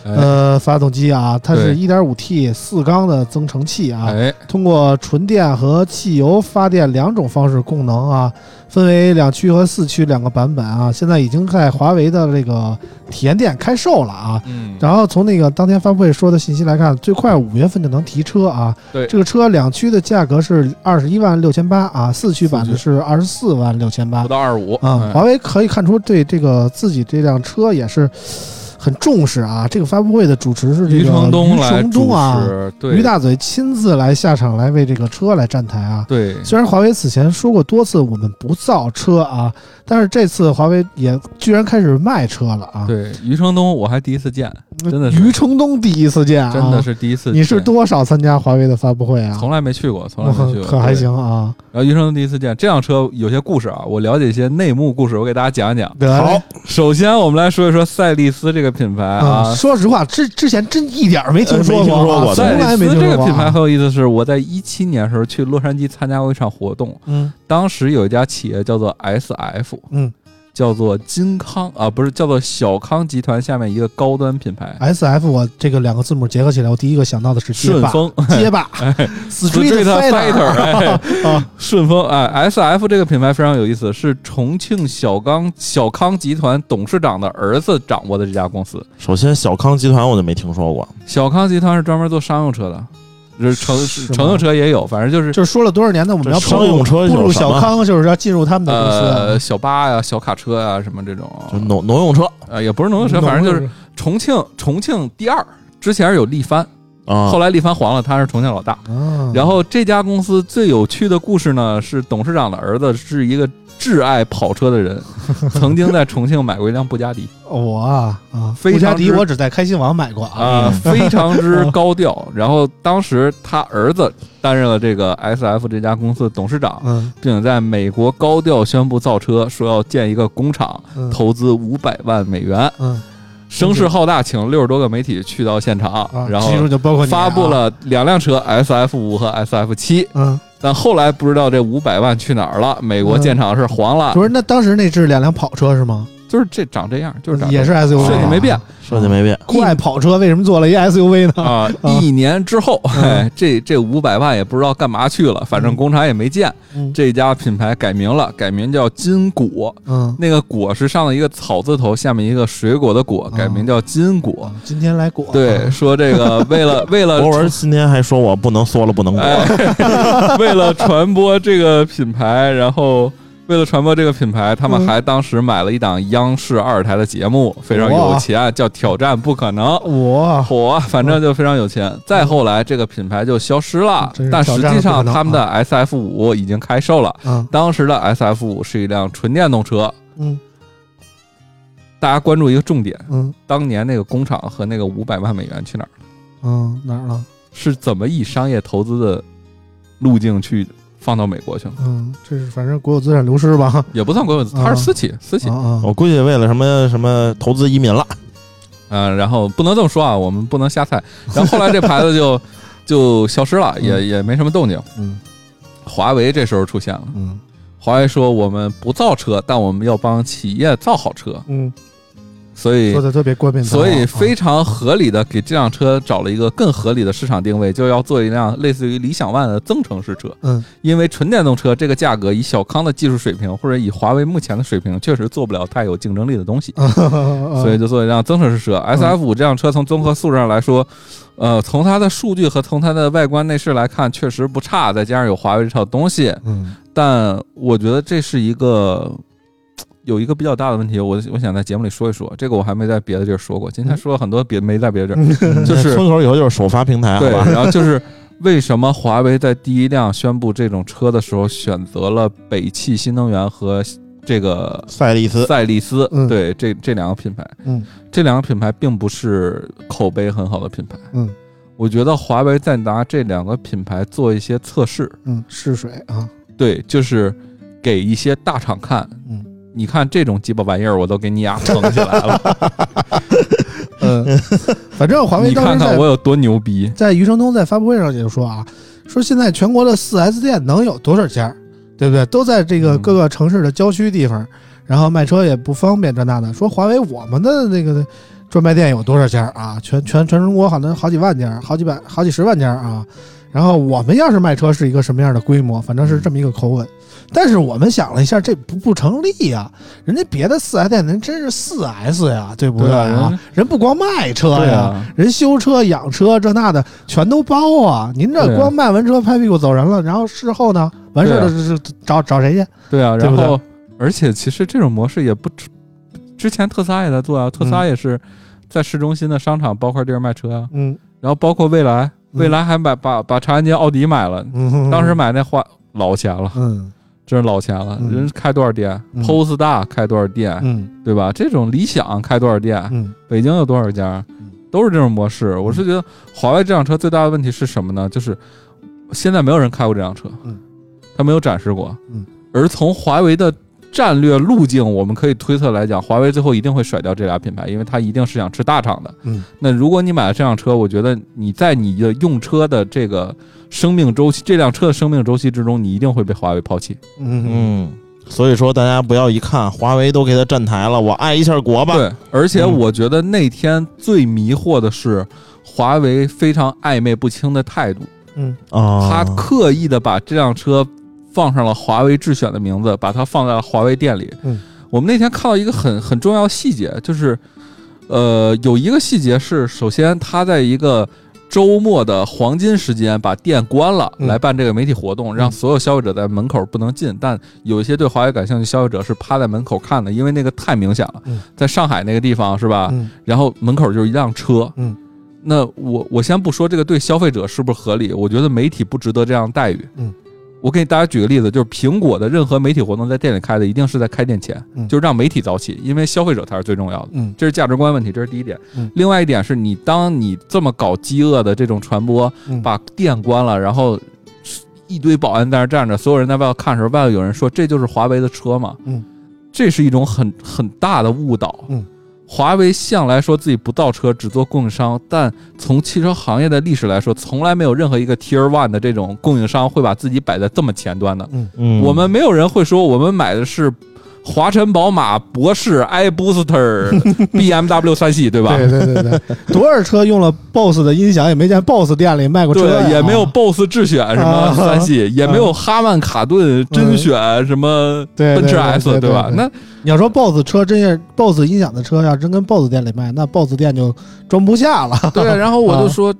哎呃发动机啊，它是一点五 T 四缸的增程器啊，哎，通过纯电和汽油发电两种方式供能啊，分为两驱和四驱两个版本啊，现在已经在华为的这个体验店开售了啊。嗯，然后从那个当天发布会说的信息来看，最快五月份就能提车啊。对这个车两驱的价格是二十一万六千八啊，四驱版的是二十四万六千八不到二十五啊。华为可以看出对这个自己这辆车也是很重视啊。这个发布会的主持是这个余承东啊主，持，对于大嘴亲自来下场来为这个车来站台啊。对虽然华为此前说过多次我们不造车啊，但是这次华为也居然开始卖车了啊！对，余承东我还第一次见，真的是余承东第一次见啊，真的是第一次见。你是多少参加华为的发布会啊？从来没去过，从来没去过，可还。行啊。然后余承东第一次见这辆车，有些故事啊，我了解一些内幕故事，我给大家讲一讲。好首先，我们来说一说赛力斯这个品牌啊嗯，。说实话，之之前真一点儿没听说呃没听说过从来没听说过这个品牌很有意思，是我在一七年的时候去洛杉矶参加过一场活动，嗯当时有一家企业叫做 SF，嗯叫做金康啊，不是叫做小康集团下面一个高端品牌。，S F 我这个两个字母结合起来，我第一个想到的是，顺丰。街霸，Street Fighter，哎。啊，顺丰哎，S F 这个品牌非常有意思，是重庆小康小康集团董事长的儿子掌握的这家公司。首先，小康集团我就没听说过，小康集团是专门做商用车的，就是乘乘用车也有，反正就是就是说了多少年的，我们要这商用车步入小康，就是要进入他们的公司啊。呃小巴呀、小卡车呀什么这种，就农农用车呃也不是农用车，反正就是重庆重庆第二。之前有力帆，啊后。来力帆黄了，他是重庆老大。啊，然后这家公司最有趣的故事呢，是董事长的儿子是一个挚爱跑车的人，曾经在重庆买过一辆布加迪。我啊布加迪我只在开心网买过啊。啊，非常之 高调。然后当时他儿子担任了这个 SF 这家公司的董事长，嗯。并且在美国高调宣布造车，说要建一个工厂，嗯。投资五百万美元，嗯。声势浩大，请六十多个媒体去到现场，啊，然后发布了两辆车 SF 五和 SF 七。嗯，但后来不知道这五百万去哪儿了，美国建厂是黄了，不是那当时那是两辆跑车是吗？就是这长这样，就是长这也是 SUV，设计没变。设计没变，酷爱跑车为什么做了一 SUV 呢？啊。啊 一年之后，嗯。哎，这这五百万也不知道干嘛去了，反正工厂也没建。嗯。这家品牌改名了，改名叫金果，嗯，那个果是上了一个草字头，下面一个水果的果，改名叫金果。今天来果。对，说这个为了 为了博文今天还说我不能缩了，不能裹，哎，为了传播这个品牌，然后为了传播这个品牌，他们嗯还当时买了一档央视二台的节目，非常有钱，叫《挑战不可能》。我火，反正就非常有钱。再后来，这个品牌就消失了，但实际上他们的 SF 五已经开售了。嗯当时的 SF 五是一辆纯电动车。嗯大家关注一个重点，嗯当年那个工厂和那个五百万美元去哪儿了？嗯哪儿了？是怎么以商业投资的路径去放到美国去了？嗯，这是反正国有资产流失吧？也不算国有资，它是私企，私企啊。啊我估计为了什么什么投资移民了，嗯，然后不能这么说啊，我们不能瞎猜。然后后来这牌子就 就消失了，也也没什么动静。嗯华为这时候出现了，嗯华为说我们不造车，但我们要帮企业造好车，嗯，所以说的特别冠冕堂所以非常合理的给这辆车找了一个更合理的市场定位，就要做一辆类似于理想 ONE 的增程式车。嗯因为纯电动车这个价格，以小康的技术水平或者以华为目前的水平，确实做不了太有竞争力的东西。所 所以就做一辆增程式车。S F 五这辆车从综合素质上来说，呃，从它的数据和从它的外观内饰来看，确实不差。再加上有华为这套东西，嗯但我觉得这是一个有一个比较大的问题。我我想在节目里说一说，这个我还没在别的地儿说过。今天说了很多别没在别的地儿，就是村口以后就是首发平台，好对，吧？然后就是。为什么华为在第一辆宣布这种车的时候选择了北汽新能源和这个赛力斯赛力斯？嗯对，这这两个品牌，嗯这两个品牌并不是口碑很好的品牌。嗯我觉得华为在拿这两个品牌做一些测试，嗯试水啊对，就是给一些大厂看。嗯你看这种鸡巴玩意儿，我都给你俩捧起来了。嗯，反正华为你当时在看看我有多牛逼。在余承东在发布会上也就说啊，说现在全国的四 S 店能有多少家，对不对？都在这个嗯各个城市的郊区地方，然后卖车也不方便这那的。说华为我们的那个专卖店有多少家啊？全全全中国好像好几万家，好几百好几十万家啊。然后我们要是卖车是一个什么样的规模？反正是这么一个口吻。但是我们想了一下，这不不成立呀、人家别的四 S 店人真是四 S 呀，对不对啊？啊？人人不光卖车呀，啊，人修车、养车这那的全都包啊！您这光卖完车拍屁股走人了，然后事后呢，完事儿了是是找找谁去？对啊。然后，而且其实这种模式也不之之前特斯拉也在做啊，特斯拉也是在市中心的商场包块地儿卖车啊、嗯。然后包括未来，嗯。未来还买把把长安街奥迪买了，嗯，当时买那花老钱了，嗯真是老钱了。嗯人开多少店嗯？POS 大开多少店，嗯对吧？这种理想开多少店？嗯北京有多少家嗯？都是这种模式。我是觉得华为这辆车最大的问题是什么呢？就是现在没有人开过这辆车，嗯，他没有展示过，嗯。而从华为的战略路径，我们可以推测来讲，华为最后一定会甩掉这俩品牌，因为它一定是想吃大厂的。嗯，那如果你买了这辆车，我觉得你在你的用车的这个生命周期，这辆车的生命周期之中，你一定会被华为抛弃。嗯嗯，所以说大家不要一看华为都给他站台了，我爱一下国吧。对，而且嗯我觉得那天最迷惑的是华为非常暧昧不清的态度，嗯啊，他刻意的把这辆车放上了华为智选的名字，把它放在了华为店里。嗯，我们那天看到一个很很重要的细节，就是，呃，有一个细节是，首先它在一个周末的黄金时间把店关了，嗯来办这个媒体活动，让所有消费者在门口不能进。但有一些对华为感兴趣消费者是趴在门口看的，因为那个太明显了。嗯在上海那个地方是吧？嗯然后门口就是一辆车。嗯，那我我先不说这个对消费者是不是合理，我觉得媒体不值得这样待遇。嗯，我给大家举个例子，就是苹果的任何媒体活动在店里开的，一定是在开店前，嗯就是让媒体早起，因为消费者才是最重要的。嗯这是价值观问题，这是第一点。嗯另外一点是你当你这么搞饥饿的这种传播，嗯把店关了，然后一堆保安在那儿站着，所有人在外头看的时候，外头有人说这就是华为的车嘛？嗯，这是一种很很大的误导。嗯。华为向来说自己不造车，只做供应商，但从汽车行业的历史来说，从来没有任何一个 Tier One 的这种供应商会把自己摆在这么前端的。嗯，我们没有人会说我们买的是华晨宝马、博士、iBooster、BMW 三系，对吧？对对对对，多少车用了 BOSS 的音响，也没见 BOSS 店里卖过车也没有 BOSS 智选什么啊三系，也没有哈曼卡顿甄选什么奔驰对 S，对对吧？那你要说 BOSS 车真是 BOSS 音响的车，要真跟 BOSS 店里卖，那 BOSS 店就装不下了。对，然后我就啊说。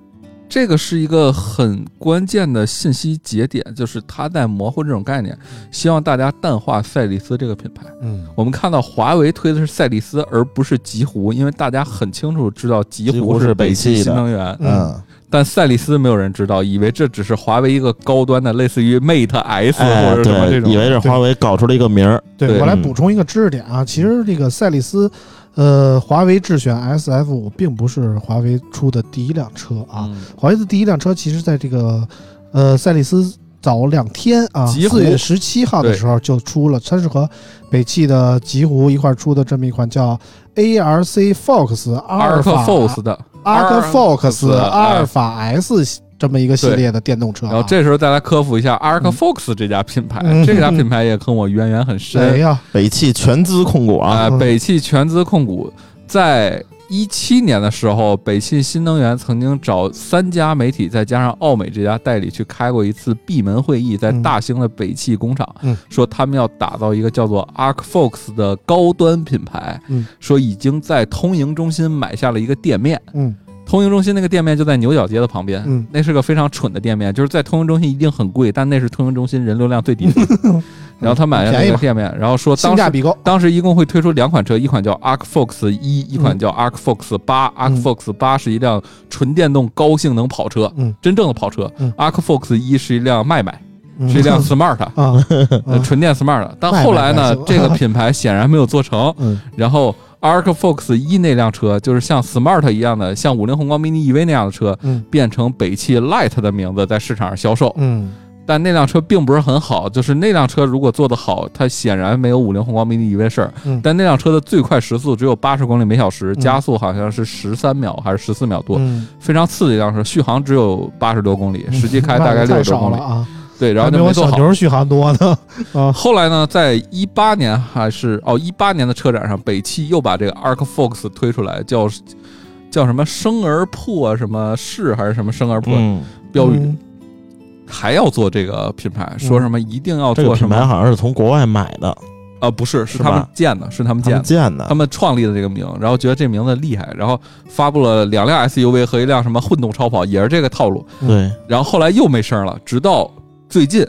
这个是一个很关键的信息节点，就是他在模糊这种概念，希望大家淡化赛力斯这个品牌。嗯。我们看到华为推的是赛力斯，而不是极狐，因为大家很清楚知道极极狐是北北汽新能源，嗯，但赛力斯没有人知道，以为这只是华为一个高端的，类似于 Mate S 哎，或者什么这对，种，以为是华为搞出了一个名儿，对我来补充一个知识点啊，其实这个赛力斯，呃，华为智选 SF 五并不是华为出的第一辆车啊，嗯华为的第一辆车其实在这个呃赛力斯早两天啊，极狐四月十七号的时候就出了，它是和北汽的极狐一块儿出的这么一款叫 ARC Fox 阿尔法 Force 的，Arc Fox 哎阿尔法 S 这么一个系列的电动车、啊。然后这时候再来科普一下 Arc Fox 这家品牌，嗯这家品牌也跟我渊源很深。谁呀？北汽全资控股啊，北汽全资控股在一七年的时候，北汽新能源曾经找三家媒体，再加上奥美这家代理去开过一次闭门会议，在嗯大兴的北汽工厂，嗯说他们要打造一个叫做 Arc Fox 的高端品牌，嗯说已经在通营中心买下了一个店面。嗯通营中心那个店面就在牛角街的旁边，嗯那是个非常蠢的店面，就是在通营中心一定很贵，但那是通营中心人流量最低的。然后他买了那个店面，然后说当时性价比高。当时一共会推出两款车，一款叫 Arc Fox 一，一款叫 Arc Fox 八。Arc 嗯 Fox 八是一辆纯电动高性能跑车，嗯真正的跑车。嗯 Arc Fox 一是一辆迈迈，嗯是一辆 Smart，啊，纯电 Smart。但后来呢，这个品牌显然没有做成，嗯然后 Arc Fox 一那辆车就是像 Smart 一样的，像五菱宏光 mini EV 那样的车，嗯变成北汽 Light 的名字在市场上销售。嗯但那辆车并不是很好，就是那辆车如果做得好，它显然没有五菱宏光 mini EV 事儿。嗯但那辆车的最快时速只有八十公里每小时，嗯加速好像是十三秒还是十四秒多，嗯，非常次的一辆车，续航只有八十多公里，实际开大概 六十多公里。啊，对，然后就没做好。小牛续航多呢。啊，后来呢，在一八年还是哦一八年的车展上，北汽又把这个 Arc Fox 推出来，叫叫什么生而破什么世还是什么生而破、嗯，标语，嗯还要做这个品牌，说什么一定要这个做什么品牌好像是从国外买的，啊、不是，是是他们建的，是他们建的。们建的他，们创立的这个名，然后觉得这名字厉害，然后发布了两辆 SUV 和一辆什么混动超跑，也是这个套路。对，然后后来又没声了，直到最近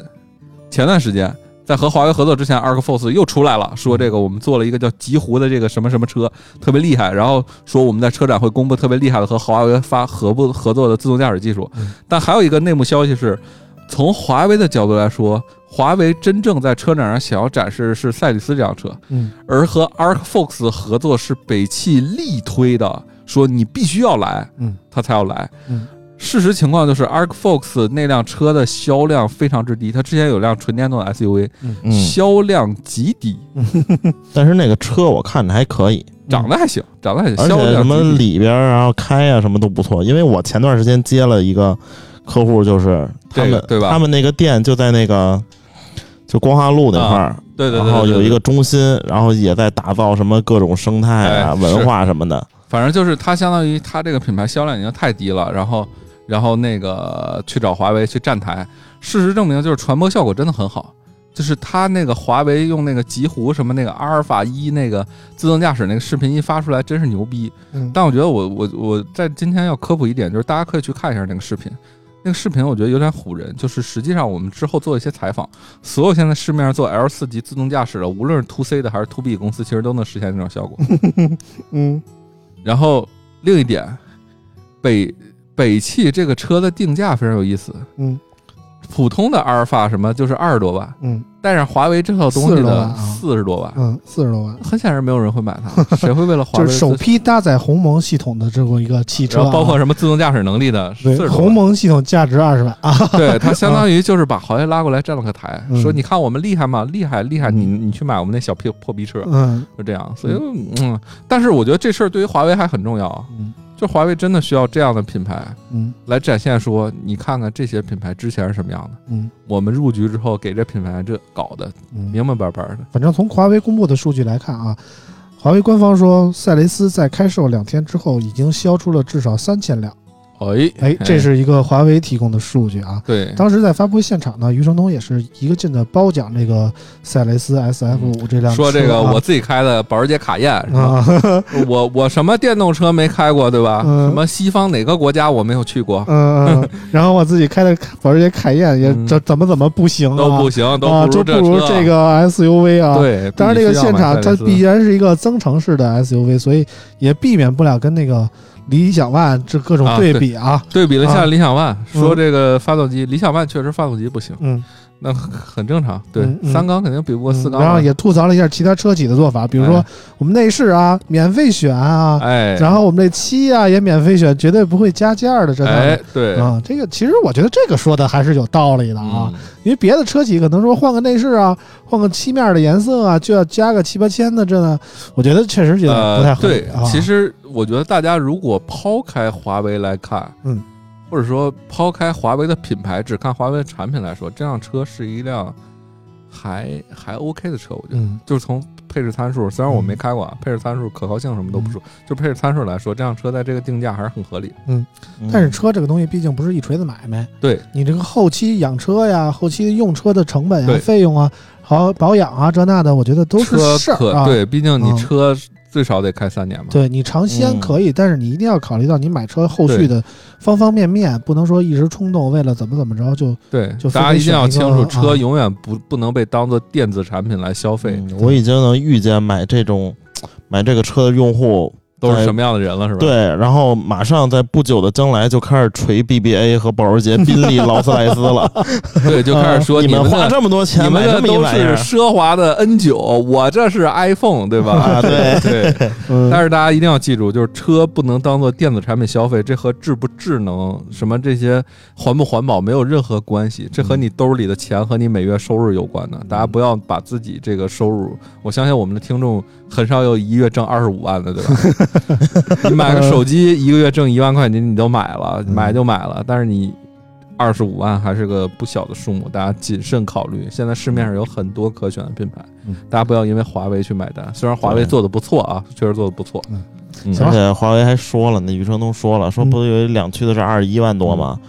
前段时间，在和华为合作之前，ArcFox 又出来了，说这个我们做了一个叫极狐的这个什么什么车，特别厉害。然后说我们在车展会公布特别厉害的和华为发合不合作的自动驾驶技术嗯。但还有一个内幕消息是，从华为的角度来说，华为真正在车展上想要展示的是赛力斯这辆车，嗯而和 ArcFox 合作是北汽力推的，说你必须要来，嗯，他才要来。嗯，事实情况就是 ArcFox 那辆车的销量非常之低，它之前有辆纯电动的 SUV，、嗯，销量极低，但是那个车我看着还可以，长得还行，长得还行，而且什么里边然后开啊什么都不错。因为我前段时间接了一个客户，就是他们对吧？他们那个店就在那个就光华路那块儿，对对对对，对然后有一个，中心，然后也在打造什么各种生态啊、哎文化什么的。反正就是它相当于它这个品牌销量已经太低了，然后然后那个去找华为去站台，事实证明就是传播效果真的很好。就是他那个华为用那个极狐什么那个阿尔法一那个自动驾驶那个视频一发出来，真是牛逼。嗯，但我觉得我我我在今天要科普一点，就是大家可以去看一下那个视频。那个视频我觉得有点唬人，就是实际上我们之后做一些采访，所有现在市面上做 L 四级自动驾驶的，无论是 to C 的还是 to B 公司，其实都能实现这种效果。嗯然后另一点，北北汽这个车的定价非常有意思，嗯。普通的阿尔法什么就是二十多万，嗯带上华为这套东西40多万的啊。四十多万，嗯，四十多万，很显然没有人会买它，谁会为了华为就是首批搭载鸿蒙系统的这么一个汽车啊，包括什么自动驾驶能力的。鸿蒙系统价值二十万。啊，对 它相当于就是把华为拉过来站了个台，嗯。说你看我们厉害吗？厉害厉害，你你去买我们那小破破逼车，嗯。就这样。所以嗯，但是我觉得这事儿对于华为还很重要，嗯。就华为真的需要这样的品牌嗯。来展现说，你看看这些品牌之前是什么样的，嗯。我们入局之后给这品牌这搞的嗯，明明白白的。反正从华为公布的数据来看啊，华为官方说，赛雷斯在开售两天之后已经销出了至少三千辆。哎哎，这是一个华为提供的数据啊。对当时在发布会现场呢，余承东也是一个劲的褒奖这个赛雷斯 SF 五这辆车、啊，说这个我自己开的保时捷卡宴是吧？啊，我我什么电动车没开过对吧？嗯什么西方哪个国家我没有去过，嗯嗯，然后我自己开的保时捷卡宴也嗯怎怎么怎么不行啊，都不行，都啊，不就不如。这个 SUV 啊。。对，当然，这个现场它必然是一个增程式的 SUV，所以也避免不了跟那个理想 ONE 这各种啊对比啊。对比了一啊。下理想 ONE，说嗯。这个发动机，理想 ONE 确实发动机不行，嗯，那很正常。对嗯，嗯三缸肯定比不过四缸嘛。然后也吐槽了一下其他车企的做法，比如说哎我们内饰啊免费选啊，哎，然后我们这漆啊也免费选，绝对不会加价的这那哎。对啊，这个其实我觉得这个说的还是有道理的啊，嗯因为别的车企可能说换个内饰啊，换个漆面的颜色啊，就要加个七八千的，这呢，我觉得确实觉得不太呃，合理对啊。，其实我觉得大家如果抛开华为来看，嗯，或者说抛开华为的品牌，只看华为的产品来说，这辆车是一辆还还 OK 的车，我觉得。嗯。就是从配置参数，虽然我没开过啊，配置参数、可靠性什么都不说，就配置参数来说，这辆车在这个定价还是很合理。嗯。但是车这个东西毕竟不是一锤子买卖，对，你这个后期养车呀，后期用车的成本呀、费用啊，好保养啊，这那的，我觉得都是事儿对，毕竟你嗯。车最少得开三年吧。对你尝鲜嗯。可以，但是你一定要考虑到你买车后续的方方面面，不能说一时冲动，为了怎么怎么着就对就，大家一定要清楚，车啊永远不不能被当做电子产品来消费，嗯我已经能预见买这种买这个车的用户都是什么样的人了，是吧？对，然后马上在不久的将来就开始锤 BBA 和保时捷、宾利、劳斯莱斯了。对，就开始说 你们的花这么多钱买这们的都么一玩意儿是，奢华的 N 九，我这是 iPhone，对吧？啊对对。嗯，但是大家一定要记住，就是车不能当做电子产品消费，这和智不智能、什么这些环不环保没有任何关系，这和你兜里的钱和你每月收入有关的。大家不要把自己这个收入，我相信我们的听众很少有一月挣二十五万的，对吧？你买个手机一个月挣一万块钱，你都买了，嗯买就买了，但是你。二十五万还是个不小的数目，大家谨慎考虑。现在市面上有很多可选的品牌，嗯大家不要因为华为去买单。虽然华为做的不错啊，确实做的不错。而且华为还说了，那余承东说了，说嗯不是有两驱的是二十一万多吗？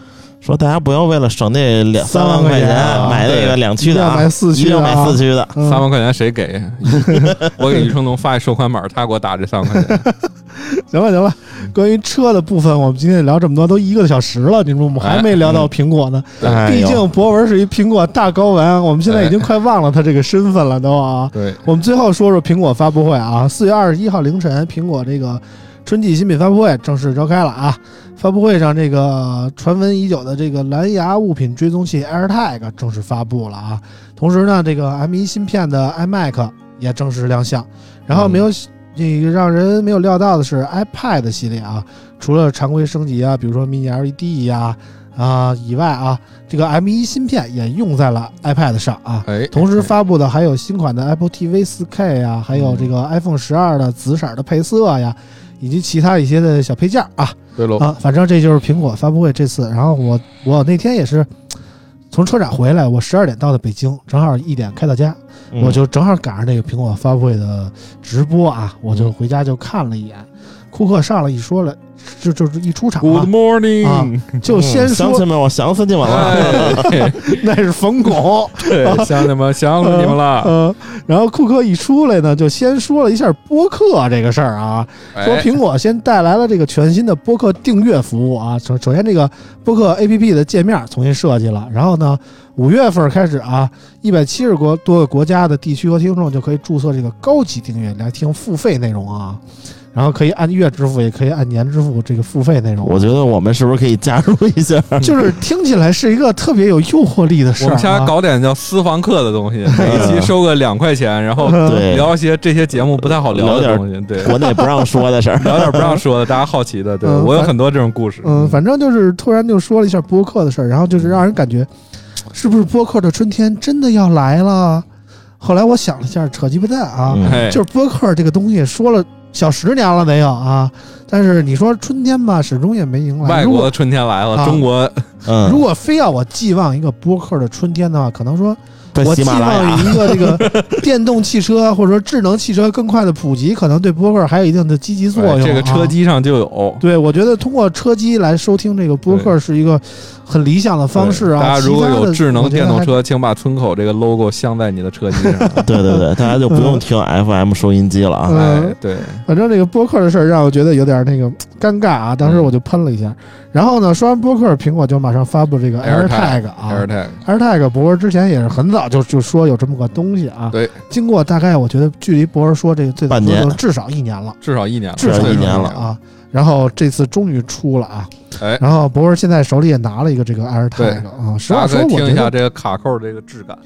说大家不要为了省那两三万块钱啊买那个两驱的啊，要买四驱要买四驱的。嗯三万块钱谁给？我给余承东发一收款码，他给我打这三万块钱。行了行了，关于车的部分，我们今天聊这么多，都一个小时了，你说我们还没聊到苹果呢。哎毕竟博文是一苹果大高玩，我们现在已经快忘了他这个身份了，都啊。对，我们最后说说苹果发布会啊，四月二十一号凌晨，苹果这个春季新品发布会正式召开了啊。发布会上，这个传闻已久的这个蓝牙物品追踪器 AirTag 正式发布了啊。同时呢，这个 M1 芯片的 iMac 也正式亮相。然后没有这个让人没有料到的是 iPad 系列啊，除了常规升级啊，比如说 Mini LED 呀啊以外啊，这个 M1 芯片也用在了 iPad 上啊。哎，同时发布的还有新款的 Apple TV 4K 呀，还有这个 iPhone 十二的紫色的配色呀，以及其他一些的小配件啊对喽，啊，反正这就是苹果发布会这次。然后我我那天也是从车展回来，我十二点到的北京，正好一点开到家，嗯我就正好赶上那个苹果发布会的直播啊，我就回家就看了一眼。库克上来一说了，就就是一出场啊 Good，morning，就先说嗯乡亲们，我想死你们了。哎，那是冯巩，对，乡亲们，想死你们了。呃，然后库克一出来呢，就先说了一下播客这个事儿啊，说哎苹果先带来了这个全新的播客订阅服务啊。首首先，这个播客 APP 的界面重新设计了，然后呢，五月份开始啊，一百七十国多个国家的地区和听众就可以注册这个高级订阅来听付费内容啊，然后可以按月支付，也可以按年支付这个付费内容。我觉得我们是不是可以加入一下？就是听起来是一个特别有诱惑力的事儿、我们家啊。搞点叫私房课的东西，每一期收个两块钱，然后对，聊一些这些节目不太好聊的东西，对，国内不让说的事儿。聊点不让说的，大家好奇的，对嗯我有很多这种故事。嗯，反正就是突然就说了一下播客的事儿，然后就是让人感觉，是不是播客的春天真的要来了？后来我想了一下，扯鸡巴蛋啊，就是播客这个东西说了小十年了没有啊？但是你说春天吧，始终也没迎来。如果外国的春天来了，啊中国嗯，如果非要我寄望一个播客的春天的话，可能说在我寄喜马拉雅望于一个这个 电动汽车或者说智能汽车更快的普及，可能对播客还有一定的积极作用、这个车机上就有。对，我觉得通过车机来收听这个播客是一个很理想的方式啊。大家如果有智能电动车，请把村口这个 logo 镶在你的车机上。对对对，大家就不用听 FM 收音机了啊。嗯哎，对，反正这个播客的事儿让我觉得有点那个尴尬啊，当时我就喷了一下。然后呢，说完播客，苹果就马上发布这个 AirTag AirTag 啊 AirTag，，AirTag 博文之前也是很早就就说有这么个东西啊。对，经过大概我觉得距离博文说这个最早半年。至少一年了，至少一年了，至少一年了啊。然后这次终于出了啊，哎，然后博文现在手里也拿了一个这个 AirTag 啊。我觉得听一下这个卡扣这个质感，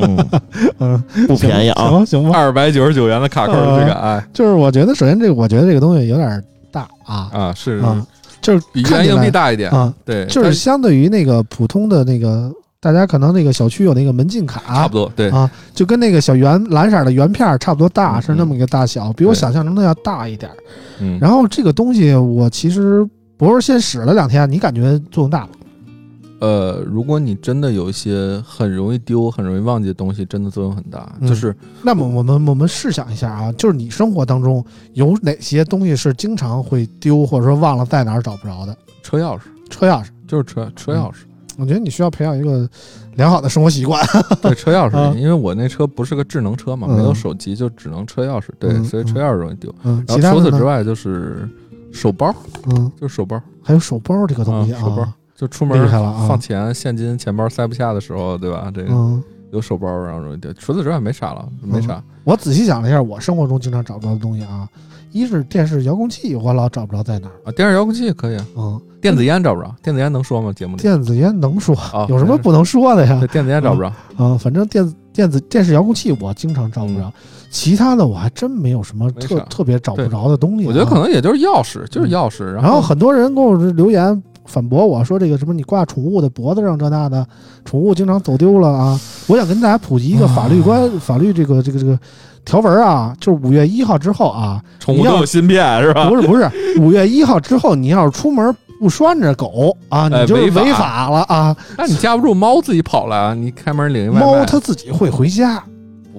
嗯，嗯。不便宜啊。行吧行吧，二百九十九元的卡扣的质感，哎。就是我觉得首先这个我觉得这个东西有点大啊啊是啊，就是比原硬币大一点，啊，对，就是相对于那个普通的那个，大家可能那个小区有那个门禁卡，差不多，对，啊，就跟那个小圆蓝色的圆片儿差不多大，嗯是那么一个大小，比我想象中的要大一点儿。嗯，然后这个东西我其实不是先使了两天，你感觉作用大吗？呃，如果你真的有一些很容易丢、很容易忘记的东西，真的作用很大。嗯。就是那么我们我们试想一下啊，就是你生活当中有哪些东西是经常会丢，或者说忘了在哪儿找不着的？车钥匙，车钥匙，就是车车钥匙，我觉得你需要培养一个良好的生活习惯。对，车钥啊匙，因为我那车不是个智能车嘛，嗯。没有手机，就只能车钥匙，对，嗯。所以车钥匙容易丢。嗯，然后除？此之外就是手包，嗯，就是手包，还有手包这个东西啊，手包就出门厉害了啊放钱、现金、钱包塞不下的时候，对吧？这个嗯。有手包，然后容易丢。除此之外没啥了，没啥。我仔细想了一下，我生活中经常找不着的东西啊，一是电视遥控器，我老找不着在哪儿。啊，电视遥控器可以啊，嗯，电子烟找不着，电子烟能说吗？节目里？电子烟能说，啊有什么不能说的呀对，？电子烟找不着。啊，反正电子电子电视遥控器我经常找不着，其他的我还真没有什么特特别找不着的东西、啊。我觉得可能也就是钥匙，就是钥匙。然后很多人给我留言反驳我说这个什么你挂宠物的脖子上这那的，宠物经常走丢了啊。我想跟大家普及一个法律观、法律这个这个这个条文啊，就是五月一号之后啊，宠物都有芯片是吧？不是不是，五月一号之后你要是出门不拴着狗啊，哎你就是违法了啊。那你架不住猫自己跑了啊，你开门领一外卖，猫它自己会回家，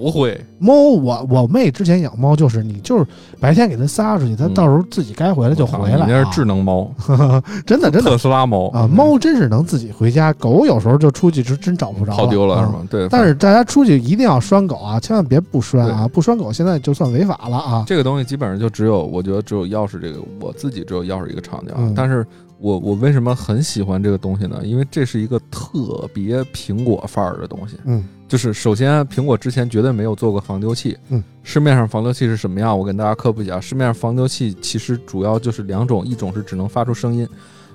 不会，猫，我我妹之前养猫，就是你就是白天给它撒出去，它嗯到时候自己该回来就回来、啊。你那是智能猫，真的真的特斯拉猫啊，猫真是能自己回家，狗有时候就出去是真找不着，跑丢了啊是吗？对，但是大家出去一定要拴狗啊，千万别不拴啊！不拴狗现在就算违法了啊！这个东西基本上就只有，我觉得只有钥匙这个，我自己只有钥匙一个场景。嗯但是我我为什么很喜欢这个东西呢？因为这是一个特别苹果范儿的东西。嗯就是首先，苹果之前绝对没有做过防丢器。嗯，市面上防丢器是什么样？我跟大家科普一下，市面上防丢器其实主要就是两种，一种是只能发出声音，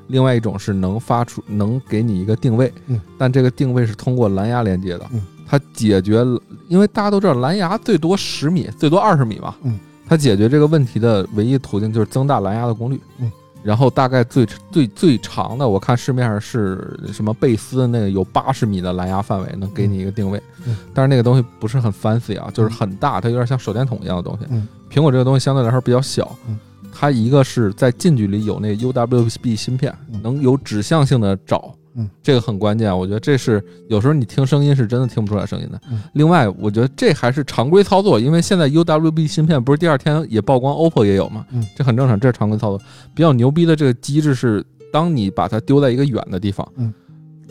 另外一种是能发出能给你一个定位。嗯，但这个定位是通过蓝牙连接的。嗯，它解决，因为大家都知道蓝牙最多十米，最多二十米嘛。嗯，它解决这个问题的唯一途径就是增大蓝牙的功率。嗯。然后大概最最最长的，我看市面上是什么贝斯的那个有八十米的蓝牙范围，能给你一个定位。嗯。但是那个东西不是很 fancy 啊，就是很大，它有点像手电筒一样的东西。嗯。苹果这个东西相对来说比较小，嗯。它一个是在近距离有那 UWB 芯片，嗯。能有指向性的找，嗯，这个很关键。我觉得这是有时候你听声音是真的听不出来声音的。嗯另外，我觉得这还是常规操作，因为现在 UWB 芯片不是第二天也曝光 OPPO 也有嘛，嗯，这很正常，这是常规操作。比较牛逼的这个机制是，当你把它丢在一个远的地方，嗯，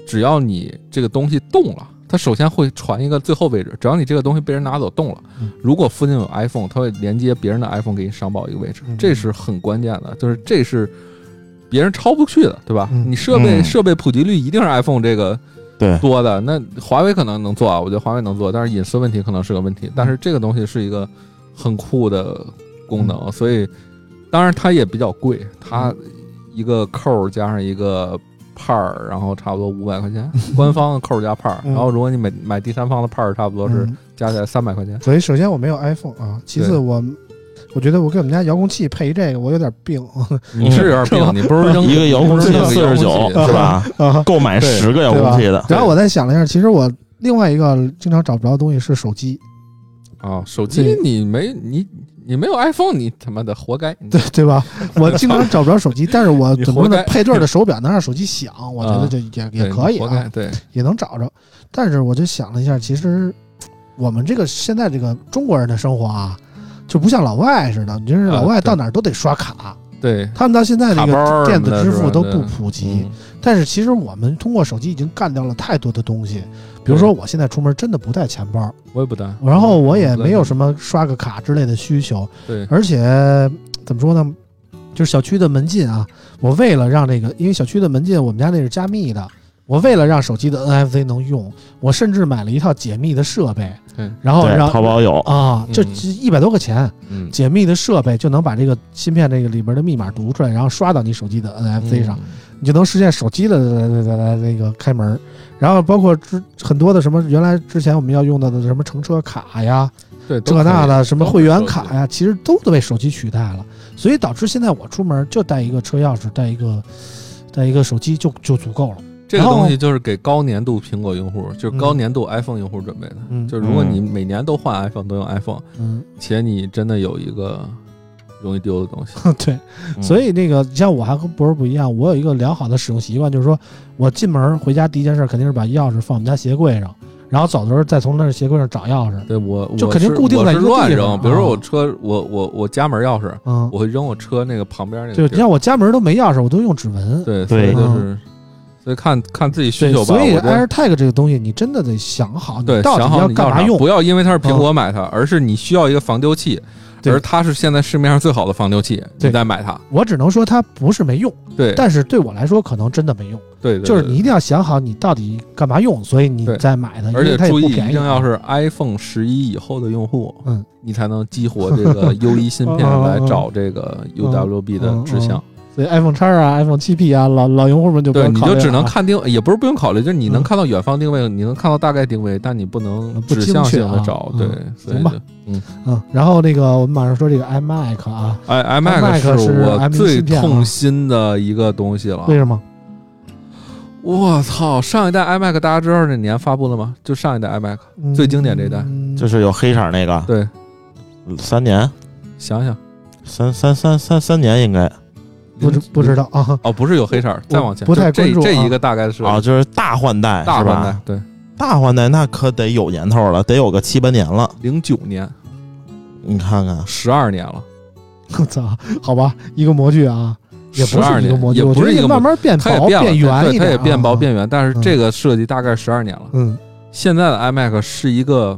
只要你这个东西动了。它首先会传一个最后位置，只要你这个东西被人拿走动了，嗯如果附近有 iPhone，它会连接别人的 iPhone 给你上报一个位置，嗯这是很关键的，就是这是别人超不去的，对吧？嗯。你设备、嗯。设备普及率一定是 iPhone 这个对，多的，那华为可能能做啊，我觉得华为能做，但是隐私问题可能是个问题。但是这个东西是一个很酷的功能，所以当然它也比较贵，它一个扣儿加上一个帕儿，然后差不多五百块钱，官方的扣儿加帕儿，嗯。然后如果你买买第三方的帕儿，差不多是嗯。加起来三百块钱。所以首先我没有 iPhone 啊，其次我我觉得我给我们家遥控器配一这个，我有点病 你是有点病，你不是扔 一个遥控器四十九是吧？啊。购买十个遥控器的，然后我再想了一下，其实我另外一个经常找不着的东西是手机，啊，手机对你没你你没有 iPhone，你他妈的活该。对对吧？我经常找不着手机，但是我怎么说呢你活该？配对的手表能让手机响，我觉得啊就也也可以啊，对，也能找着。但是我就想了一下，其实我们这个现在这个中国人的生活啊，就不像老外似的，你就是老外到哪儿都得刷卡，对，他们到现在这卡包儿个电子支付都不普及。嗯。但是其实我们通过手机已经干掉了太多的东西，比如说我现在出门真的不带钱包，我也不带，然后我也没有什么刷个卡之类的需求，对，而且怎么说呢，就是小区的门禁啊，我为了让这个，因为小区的门禁我们家那是加密的，我为了让手机的 NFC 能用，我甚至买了一套解密的设备对，对，然后淘宝有，啊，这嗯一百多块钱，嗯，解密的设备就能把这个芯片这个里边的密码读出来，然后刷到你手机的 NFC 上，嗯。你就能实现手机的那个开门，然后包括之很多的什么原来之前我们要用到的什么乘车卡呀，对，这那的什么会员卡，呀，其实都都被手机取代了，所以导致现在我出门就带一个车钥匙，带一个带一个手机就就足够了。这个东西就是给高年度苹果用户，就是高嗯年度 iPhone 用户准备的。嗯。就是如果你每年都换 iPhone，都用 iPhone，嗯，且你真的有一个容易丢的东西，对，嗯。所以那个像我还和博儿不一样，我有一个良好的使用习惯，就是说我进门回家第一件事肯定是把钥匙放我们家鞋柜上，然后走的时候再从那鞋柜上找钥匙。对我我就肯定是固定在一个乱扔，地方比如说啊我车，我我我家门钥匙，嗯，我会扔我车那个旁边那个对，你像我家门都没钥匙，我都用指纹。对，对。所以就是，所以看看自己需，求吧。所以 AirTag 这个东西，你真的得想好，你对，到底想好你啥，干嘛用。不要因为它是苹果买它，而是你需要一个防丢器，而它是现在市面上最好的防丢器，你再买它。我只能说它不是没用，对，但是对我来说可能真的没用。对，对对就是你一定要想好你到底干嘛用，所以你再买它，而且注意。一定要是 iPhone 十一以后的用户，嗯，你才能激活这个 U 一芯片 来找这个 UWB 的指向。所以 iPhone 叉啊、iPhone 七 P 啊，老老用户们就不对，用考虑你就只能看定，也不是不用考虑，就是你能嗯看到远方定位，你能看到大概定位，但你不能指向性的找。嗯对，所以行吧嗯嗯。然后那个我们马上说这个 iMac 啊，哎 iMac，iMac 是我最痛心的一个东西了为。什么？我操！上一代 iMac 大家知道哪年发布的吗？就上一代 iMac，最经典这一代嗯就是有黑色那个，对，三年，想想三三三三三年应该 不知不知道啊。哦，不是有黑色儿，再往前，不太这关注啊这一个大概是啊，就是大换代是吧大换代，？对，大换代那可得有年头了，得有个七八年了。零九年，你看看，十二年了，我操，好吧，一个模具啊，也不12年是一个模具，也我觉得不是一个慢慢变薄它也变了，圆一点啊，对它也变薄变圆，但是嗯这个设计大概十二年了。嗯现在的 iMac 是一个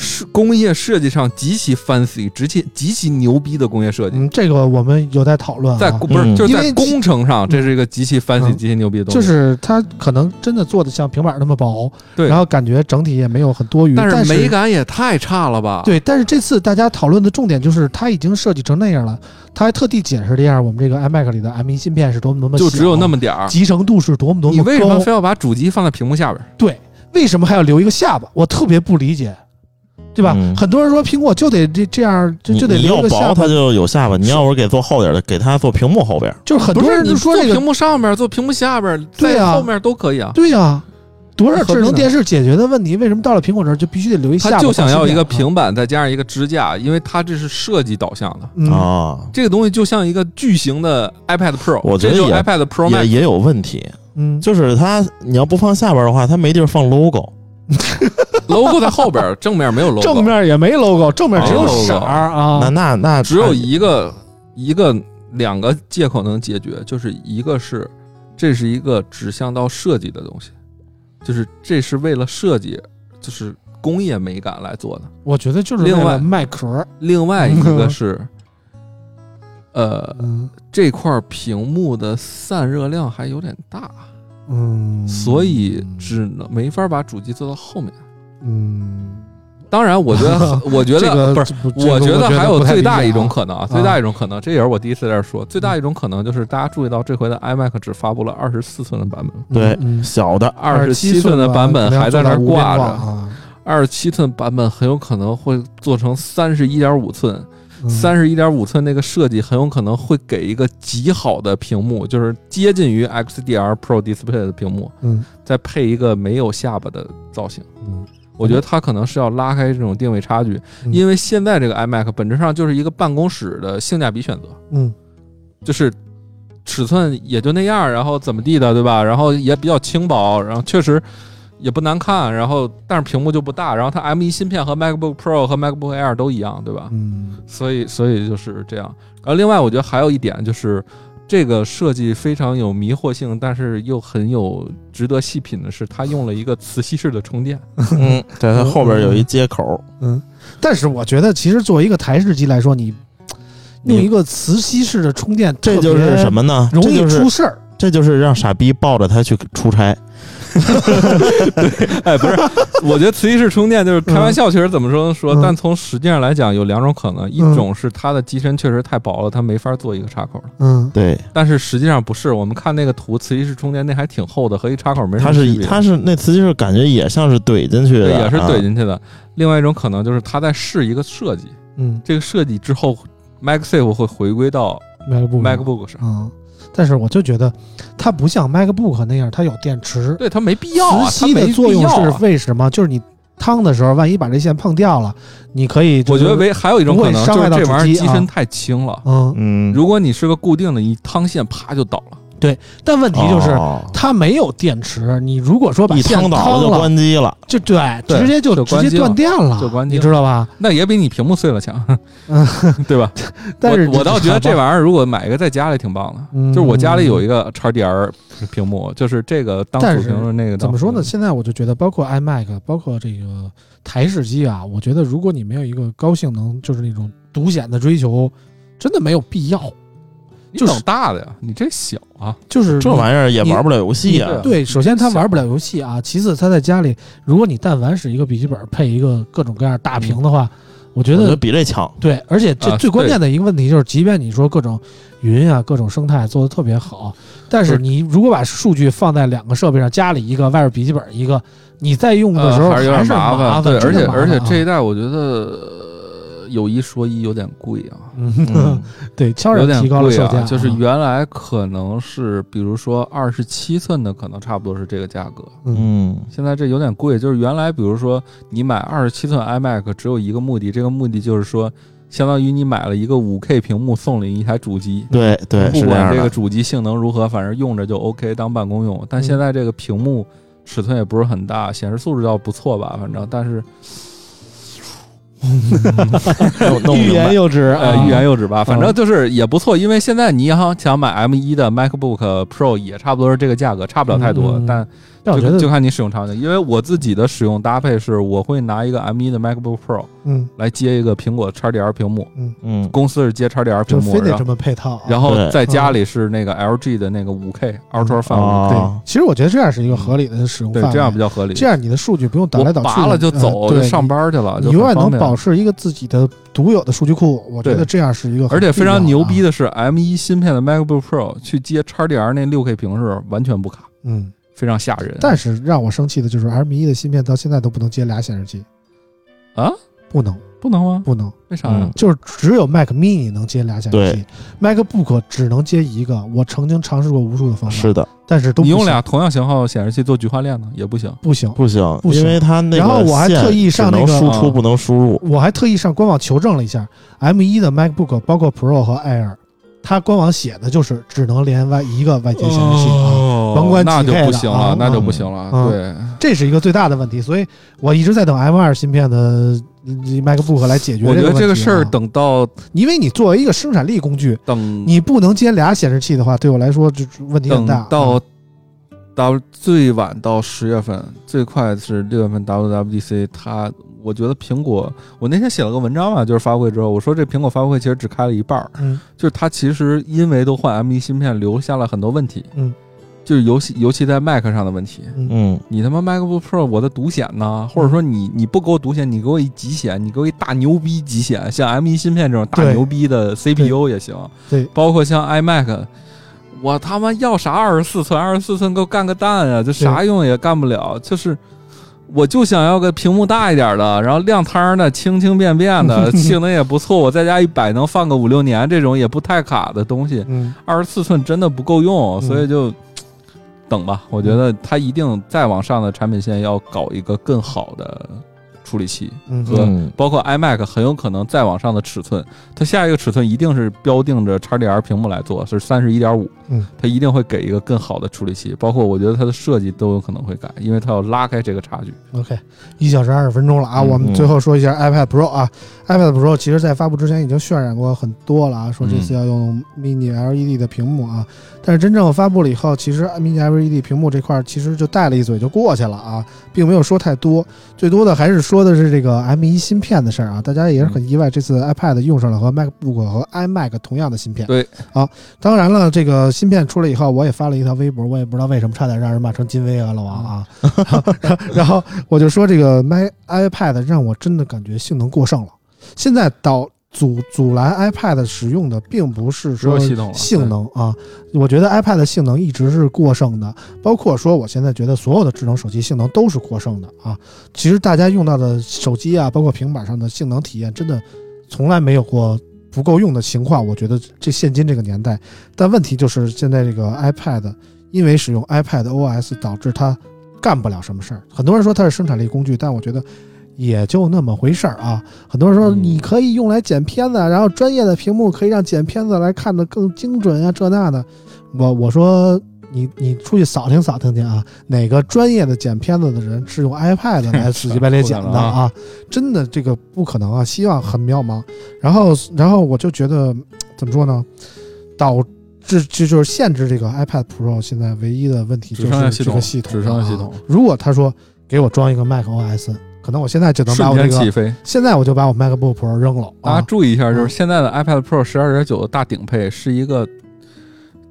是工业设计上极其 fancy、极其极其牛逼的工业设计，嗯，这个我们有待讨论啊。在工不是嗯就是在工程上，这是一个极其 fancy、嗯极其牛逼的东西。就是它可能真的做的像平板那么薄，对然后感觉整体也没有很多余，但但是美感也太差了吧？，对，但是这次大家讨论的重点就是它已经设计成那样了，它还特地解释了一下我们这个 iMac 里的 M1 芯片是多么多么就只有那么点儿。集成度是多么多么高。你为什么非要把主机放在屏幕下边？对？为什么还要留一个下巴？我特别不理解，对吧？嗯很多人说苹果就得这这样，就你就得留一个下巴它，就有下巴；你要是给做厚点的，给它做屏幕后边。就是很不是你多人就说这个，屏幕上边，做屏幕下边，对啊在后面都可以啊。对呀、多少何必呢智能电视解决的问题，为什么到了苹果这儿就必须得留一下巴？他就想要一个平板，再加上一个支架，因为它这是设计导向的。嗯，啊，这个东西就像一个巨型的 iPad Pro，我觉得这就是也 iPad Pro 也 Max。也有问题，嗯，就是它你要不放下边的话，它没地儿放 logo。logo 在后边，正面没有 logo，正面也没 logo，正面只有色儿啊。那那那只有一个一个两个借口能解决，就是一个是这是一个指向到设计的东西，就是这是为了设计，就是工业美感来做的。我觉得就是另外卖壳。另外一个 是，呃，嗯这块屏幕的散热量还有点大，嗯，所以只能没法把主机做到后面。嗯，当然，我觉得，我觉得不是。我觉得还有最大一种可能啊，最大一种可能，这也是我第一次在这儿说，最大一种可能就是大家注意到这回的 iMac 只发布了二十四寸的版本，对嗯。小的，二十七寸寸的版本还在那儿挂着，啊，二十七寸版本很有可能会做成三十一点五寸，嗯三十一点五寸那个设计很有可能会给一个极好的屏幕，就是接近于 XDR Pro Display 的屏幕，嗯再配一个没有下巴的造型。嗯我觉得它可能是要拉开这种定位差距，嗯因为现在这个 iMac 本质上就是一个办公室的性价比选择，嗯就是尺寸也就那样，然后怎么地的，对吧？然后也比较轻薄，然后确实也不难看，然后但是屏幕就不大，然后它 M 一芯片和 MacBook Pro 和 MacBook Air 都一样，对吧？嗯所以所以就是这样。然后另外我觉得还有一点就是。这个设计非常有迷惑性，但是又很有值得细品的是，它用了一个磁吸式的充电。嗯，对它后边有一接口，嗯，但是我觉得其实作为一个台式机来说，你你用一个磁吸式的充电，这就是什么呢？容易出事儿。这就是让傻逼抱着它去出差。哎，不是，我觉得磁吸式充电就是开玩笑，确实怎么说说，嗯。但从实际上来讲，有两种可能，一嗯。种是它的机身确实太薄了，它没法做一个插口了，嗯。对，但是实际上不是，我们看那个图，磁吸式充电那还挺厚的，和一插口没什它么区别。是它是那磁吸是感觉也像是怼进去对，的，也是啊怼进去的。另外一种可能就是它在试一个设计，嗯。这个设计之后，MagSafe 会回归到，MacBook。MacBook 上，嗯，但是我就觉得它不像 MacBook 那样，它有电池。对它没必要啊，磁吸的作用是为什么？就是你烫的时候，万一把这线碰掉了，你可以、我觉得唯还有一种可能伤害到就是这玩意儿机身太轻了。嗯，嗯，如果你是个固定的，一烫线啪就倒了。但问题就是。哦它没有电池，你如果说把一线趟倒了就，关机了，就对，对直接就直接就关机了断电了，就关机了你知道吧？那也比你屏幕碎了强，嗯，对吧？但是我我倒觉得这玩意儿如果买一个在家里挺棒的，嗯就是我家里有一个 XDR 屏幕，就是这个当主但是屏的那个怎么说呢？现在我就觉得，包括 iMac，包括这个台式机啊，我觉得如果你没有一个高性能，就是那种独显的追求，真的没有必要。你就是等大的呀，你这小啊，就是这玩意儿也玩不了游戏啊。对，首先他玩不了游戏啊，其次他在家里，如果你但凡是一个笔记本配一个各种各样大屏的话，我觉我觉得得比这强。对，而且这啊最关键的一个问题就是，即便你说各种云啊、各种生态做的特别好，但是是你如果把数据放在两个设备上，家里一个，外边笔记本一个，你在用的时候呃还是有点是麻烦。对，而且而且这一代我觉得呃有一说一，有点贵啊。对，悄有点然提高了贵售价，啊，就是原来可能是，比如说二十七寸的，可能差不多是这个价格。嗯嗯，现在这有点贵，就是原来比如说你买二十七寸 iMac 只有一个目的，这个目的就是说，相当于你买了一个五 K 屏幕，送了你一台主机，对对，不管这个。主机性能如何，反正用着就 OK 当办公用。但现在这个屏幕尺寸也不是很大，显示素质倒不错吧，反正但是 欲。言又止，呃啊。欲言又止吧，反正就是也不错，因为现在你要想买 M 一的 MacBook Pro 也差不多是这个价格，差不了太多，但但我觉得，就就看你使用场景，因为我自己的使用搭配是，我会拿一个 M 1的 MacBook Pro 嗯来接一个苹果 XDR 屏幕，嗯，公司是接 XDR 屏幕，然后就非得这么配套啊。然后在家里是那个 LG 的那个 5K Ultra Fine 5K，对啊，，其实我觉得这样是一个合理的使用对这样比较合理。这样你的数据不用倒我来倒去，拔了就走，呃对就上班去了，就你永远能保持一个自己的独有的数据库。我觉得这样是一个很而且非常牛逼的，的是，M 1芯片的 MacBook Pro 去接 XDR 那 6K 屏是完全不卡，嗯。非常吓人。但是让我生气的就是 M 一的芯片到现在都不能接俩显示器，啊，不能不能吗？不能，为啥呀嗯？就是只有 Mac Mini 能接俩显示器，MacBook 只能接一个。我曾经尝试过无数的方法，是的，但是都不行你用俩同样型号显示器做菊花链呢，也不行。不行。不行，不行因为它那个然后我还特意上那个输啊出不能输入，我还特意上官网求证了一下，M 一的 MacBook 包括 Pro 和 Air，它官网写的就是只能连外一个外接显示器啊。哦甭管那就不行了，那就嗯不行了。嗯对，这是一个最大的问题，所以我一直在等 M 二芯片的嗯 MacBook 来解决我觉得这个事儿等到因为你作为一个生产力工具，等你不能接俩显示器的话，对我来说就就问题很大。到啊到最晚到十月份，最快是六月份 WWDC，它我觉得苹果，我那天写了个文章嘛，就是发布会之后，我说这苹果发布会其实只开了一半儿，嗯。就是它其实因为都换 M 一芯片，留下了很多问题，嗯，就是尤其尤其在 Mac 上的问题。嗯嗯，你他妈 MacBook Pro 我的独显呢？或者说你你不给我独显，你给我一极显，你给我一大牛逼极显，像 M 1芯片这种大牛逼的 CPU 也行。对包括像 iMac，我他妈要啥二十四寸？二十四寸给我干个蛋啊！这啥用也干不了，就是。我就想要个屏幕大一点的，然后亮堂的、轻轻便便的，性能也不错。我在家一摆能放个五六年，这种也不太卡的东西。嗯二十四寸真的不够用，嗯所以就等吧。我觉得他一定再往上的产品线要搞一个更好的处理器，嗯和嗯包括 iMac 很有可能再往上的尺寸，它下一个尺寸一定是标定着 XDR 屏幕来做，是三十一点五，嗯，它一定会给一个更好的处理器，包括我觉得它的设计都有可能会改，因为它要拉开这个差距。OK，一小时二十分钟了啊！嗯我们最后说一下 iPad Pro 啊，iPad Pro 其实在发布之前已经渲染过很多了啊，说这次要用 Mini LED 的屏幕啊，但是真正发布了以后，其实 Mini LED 屏幕这块其实就带了一嘴就过去了啊，并没有说太多，最多的还是说的是这个 M 1芯片的事儿啊，大家也是很意外，这次 iPad 用上了和 MacBook 和 iMac 同样的芯片。对，啊，当然了，这个芯片出来以后，我也发了一条微博，我也不知道为什么差点让人骂成金威啊老王啊，然后我就说这个 My iPad 让我真的感觉性能过剩了。现在导阻阻拦 iPad 使用的，并不是说性能啊，我觉得 iPad 的性能一直是过剩的，包括说我现在觉得所有的智能手机性能都是过剩的啊。其实大家用到的手机啊，包括平板上的性能体验，真的从来没有过不够用的情况。我觉得这现今这个年代，但问题就是现在这个 iPad 因为使用 iPad OS 导致它干不了什么事儿。很多人说它是生产力工具，但我觉得也就那么回事儿啊。很多人说嗯你可以用来剪片子，然后专业的屏幕可以让剪片子来看的更精准啊，这那的。我我说你你出去扫听扫听去啊，哪个专业的剪片子的人是用 iPad 来死乞白赖剪的啊？真的这个不可能啊，希望很渺茫。然后然后我就觉得怎么说呢，导致这就是限制这个 iPad Pro 现在唯一的问题就是这个系统只剩系啊统如果他说给我装一个 Mac OS，可能我现在就能把瞬我这个，间起飞。现在我就把我 MacBook Pro 扔了大家啊。注意一下，就是嗯现在的 iPad Pro 十二点九的大顶配是一个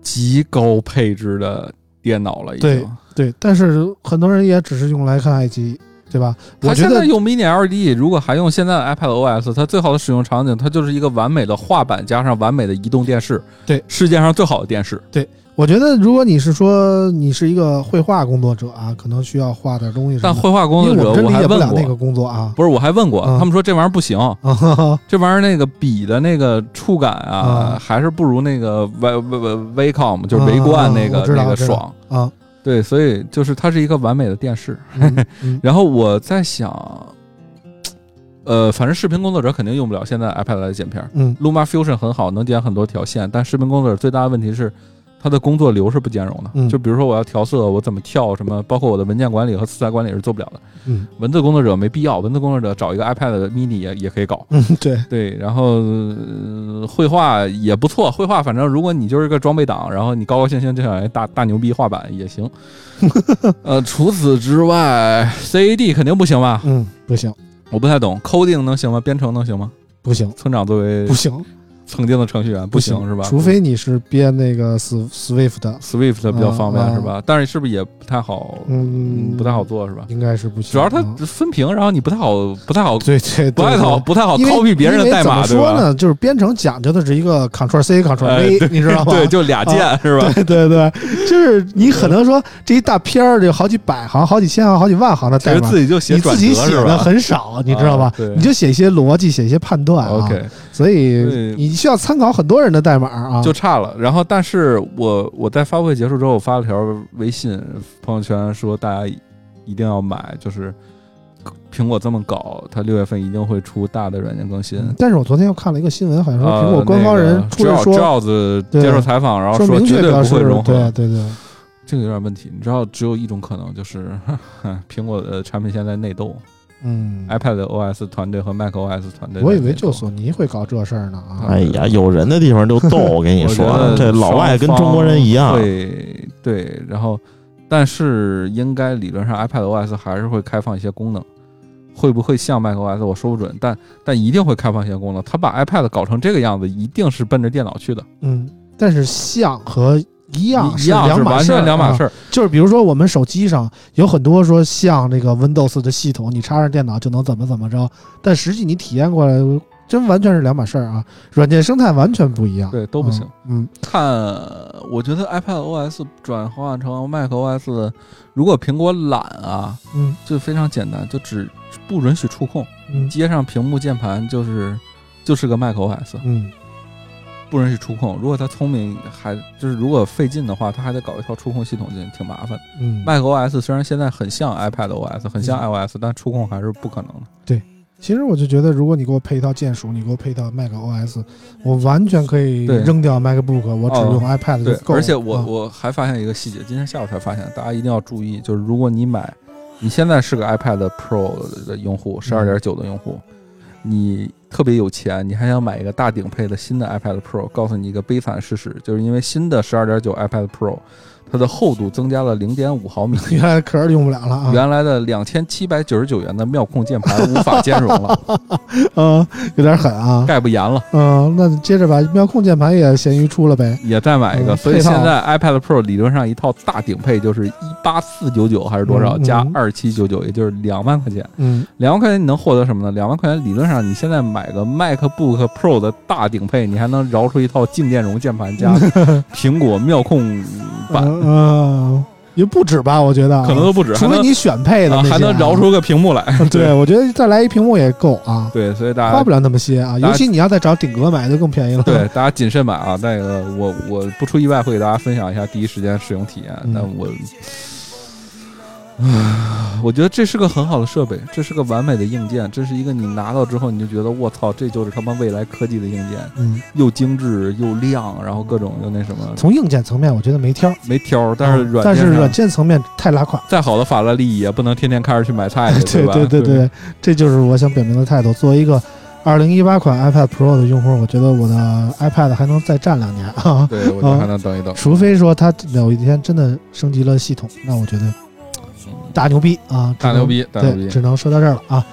极高配置的电脑了，已对经。对，但是很多人也只是用来看爱奇艺，对吧？我觉得现在用 Mini LED，如果还用现在的 iPad OS，它最好的使用场景，它就是一个完美的画板加上完美的移动电视，对，世界上最好的电视。对我觉得如果你是说你是一个绘画工作者啊，可能需要画点东西但绘画工作者我还问过，不了那个工作啊。不是我还问过，嗯他们说这玩意儿不行，啊，这玩意儿那个笔的那个触感啊，啊还是不如那个 V V V Wacom 就是围观那个、那个爽。啊，对，所以就是它是一个完美的电视。嗯嗯 然后我在想，呃，反正视频工作者肯定用不了现在 iPad 来剪片儿。嗯 Luma Fusion 很好，能剪很多条线，但视频工作者最大的问题是，它的工作流是不兼容的。嗯就比如说我要调色，我怎么跳什么，包括我的文件管理和色彩管理是做不了的。嗯文字工作者没必要，文字工作者找一个 iPad mini 也也可以搞。嗯，对，对，然后、呃绘画也不错，绘画反正如果你就是个装备党，然后你高高兴兴就想一大大牛逼画板也行。呃，除此之外，CAD 肯定不行吧？嗯，不行我不太懂，coding 能行吗？编程能行吗？不行村长作为不行曾经的程序员不行是吧？除非你是编那个 S Swift 的，Swift 比较方便、啊是吧？但是是不是也不太好？嗯，不太好，做是吧？应该是不行。主要它啊分屏，然后你不太好，不太好，对对不太好，不太好因为 copy 别人的代码，怎对吧？么说呢？就是编程讲究的是一个 Ctrl C Ctrl 哎 V，对你知道吗？对，就俩键、是吧？对对对，就是你可能说这一大篇儿有好几百行、好几千行、好几万行的代码，自己就写你自己写的很少，你知道吧啊？你就写一些逻辑，写一些判断啊。OK，所以你需要参考很多人的代码啊。就差了。然后，但是我我在发布会结束之后，我发了条微信朋友圈说大家一定要买，就是苹果这么搞，它六月份一定会出大的软件更新。嗯但是我昨天又看了一个新闻，好像说呃苹果官方人出来那个说，Jobs 对接受采访，然后说明绝对确不会融，合。对对对，这个有点问题。你知道，只有一种可能，就是 苹果的产品现在内斗嗯，，iPad OS 团队和 Mac OS 团队。我以为就索尼会搞这事儿呢啊。哎呀，有人的地方就逗，我跟你说，这老外跟中国人一样。对对，然后但是应该理论上 iPad OS 还是会开放一些功能，会不会像 Mac OS 我说不准，但但一定会开放一些功能。他把 iPad 搞成这个样子，一定是奔着电脑去的，嗯，但是像和一样一样两是两码事儿。就是比如说，我们手机上有很多说像那个 Windows 的系统，你插上电脑就能怎么怎么着，但实际你体验过来，真完全是两码事儿啊！软件生态完全不一样，对，都不行。嗯。看，我觉得 iPad OS 转换成 Mac OS，如果苹果懒啊，嗯就非常简单，就只不允许触控，嗯接上屏幕键盘就是就是个 Mac OS。嗯不允许触控。如果他聪明，还就是如果费劲的话，他还得搞一套触控系统进，挺麻烦。嗯，Mac OS 虽然现在很像 iPad OS，很像嗯 iOS，但触控还是不可能的。对其实我就觉得，如果你给我配一套键鼠，你给我配一套 Mac OS，我完全可以对扔掉 MacBook，我只哦用 iPad 就对，够了。而且我啊我还发现一个细节，今天下午才发现，大家一定要注意，就是如果你买，你现在是个 iPad Pro 的用户，十二点九的用户，你特别有钱，你还想买一个大顶配的新的 iPad Pro，告诉你一个悲惨事实，就是因为新的十二点九 iPad Pro，它的厚度增加了零点五毫米。原来壳儿用不了了啊，原来的两千七百九十九元的妙控键盘无法兼容了，嗯，有点狠啊。盖不严了，嗯，那接着把妙控键盘也咸鱼出了呗。也再买一个。嗯所以现在 iPad Pro 理论上一套大顶配就是一八四九九还是多少加二七九九，也就是两万块钱。嗯两万块钱你能获得什么呢？两万块钱理论上你现在买个 MacBook Pro 的大顶配，你还能饶出一套静电容键盘加 苹果妙控版，嗯嗯，也不止吧？我觉得啊可能都不止，除非你选配的还能饶出个屏幕来。对，我觉得再来一屏幕也够啊，对，所以大家花不了那么些啊。尤其你要再找顶格买，就更便宜了。对，大家谨慎买啊！那个，我我不出意外会给大家分享一下第一时间使用体验。嗯但我，唉 我觉得这是个很好的设备，这是个完美的硬件，这是一个你拿到之后你就觉得我操，这就是他妈未来科技的硬件，嗯，又精致又亮，然后各种又那什么，从硬件层面，我觉得没挑，没挑。但是嗯软件但是软件层面太拉胯。再好的法拉利也不能天天开着去买菜去，对吧？对对对，这就是我想表明的态度。作为一个二零一八款 iPad Pro 的用户，我觉得我的 iPad 还能再战两年啊，对，我觉得还能等一等。除非说它有一天真的升级了系统，那我觉得大牛逼啊，大牛逼，大牛对，逼！只能说到这儿了啊。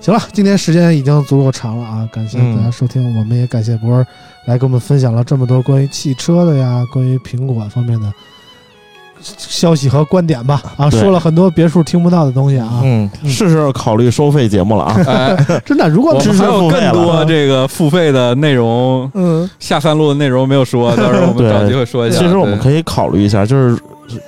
行了，今天时间已经足够长了啊，感谢嗯大家收听，我们也感谢博儿来给我们分享了这么多关于汽车的呀，关于苹果方面的消息和观点吧啊，说了很多别处听不到的东西啊，嗯，是时候考虑收费节目了啊。哎，真的，如果我们只是还有更多这个付费的内容。嗯下三路的内容没有说，到时候我们找机会说一下。其实我们可以考虑一下，就是呃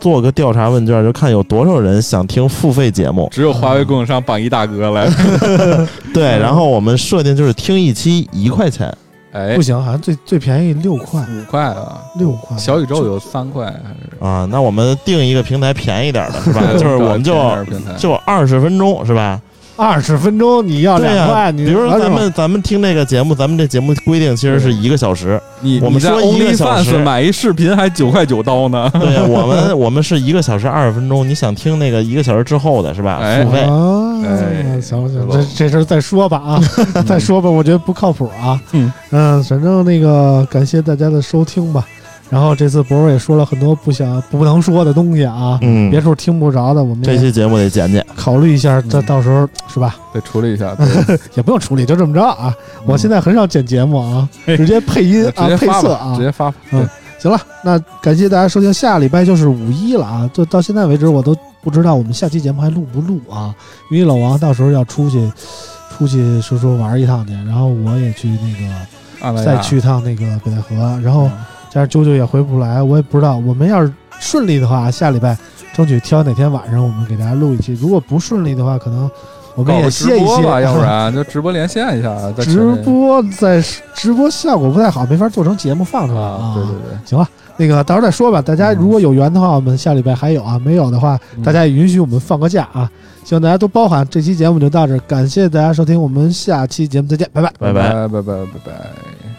做个调查问卷，就看有多少人想听付费节目。只有华为供应商榜一大哥来，对，嗯然后我们设定就是听一期一块钱。哎不，行，好像最最便宜六块，五块啊，六块，小宇宙有三块还是？啊，那我们定一个平台便宜点的，是吧？就是我们就就二十分钟，是吧？二十分钟你要两块，你比如说咱们咱们听这个节目，咱们这节目规定其实是一个小时，你我们说一个小时买一视频还九块九刀呢，对 我们我们是一个小时二十分钟，你想听那个一个小时之后的是吧？哎付费。啊，哎行行，这这事儿再说吧啊，再说吧，我觉得不靠谱啊。嗯嗯，反正那个感谢大家的收听吧。然后这次博儿也说了很多不想不能说的东西啊，嗯，别处听不着的，我们这期节目得剪剪。考虑一下，这嗯到时候是吧？得处理一下，也不用处理，就这么着啊。我现在很少剪节目啊，直接配音啊，配色啊直。接发。嗯对行了，那感谢大家收听，下礼拜就是五一了啊！就到现在为止，我都不知道我们下期节目还录不录啊？因为老王到时候要出去，出去说说玩一趟去，然后我也去那个再去一趟那个北戴河，然后嗯加上啾啾也回不来，我也不知道。我们要是顺利的话，下礼拜争取挑哪天晚上我们给大家录一期；如果不顺利的话，可能我们也歇一歇，吧，要不然 就直播连线一下，在直播在直播效果不太好，没法做成节目放出来啊，对对对，行了，那个到时候再说吧。大家如果有缘的话，我们下礼拜还有啊；没有的话，嗯大家也允许我们放个假啊。希望大家都包涵。这期节目就到这儿，感谢大家收听，我们下期节目再见，拜拜。拜拜拜拜拜拜拜。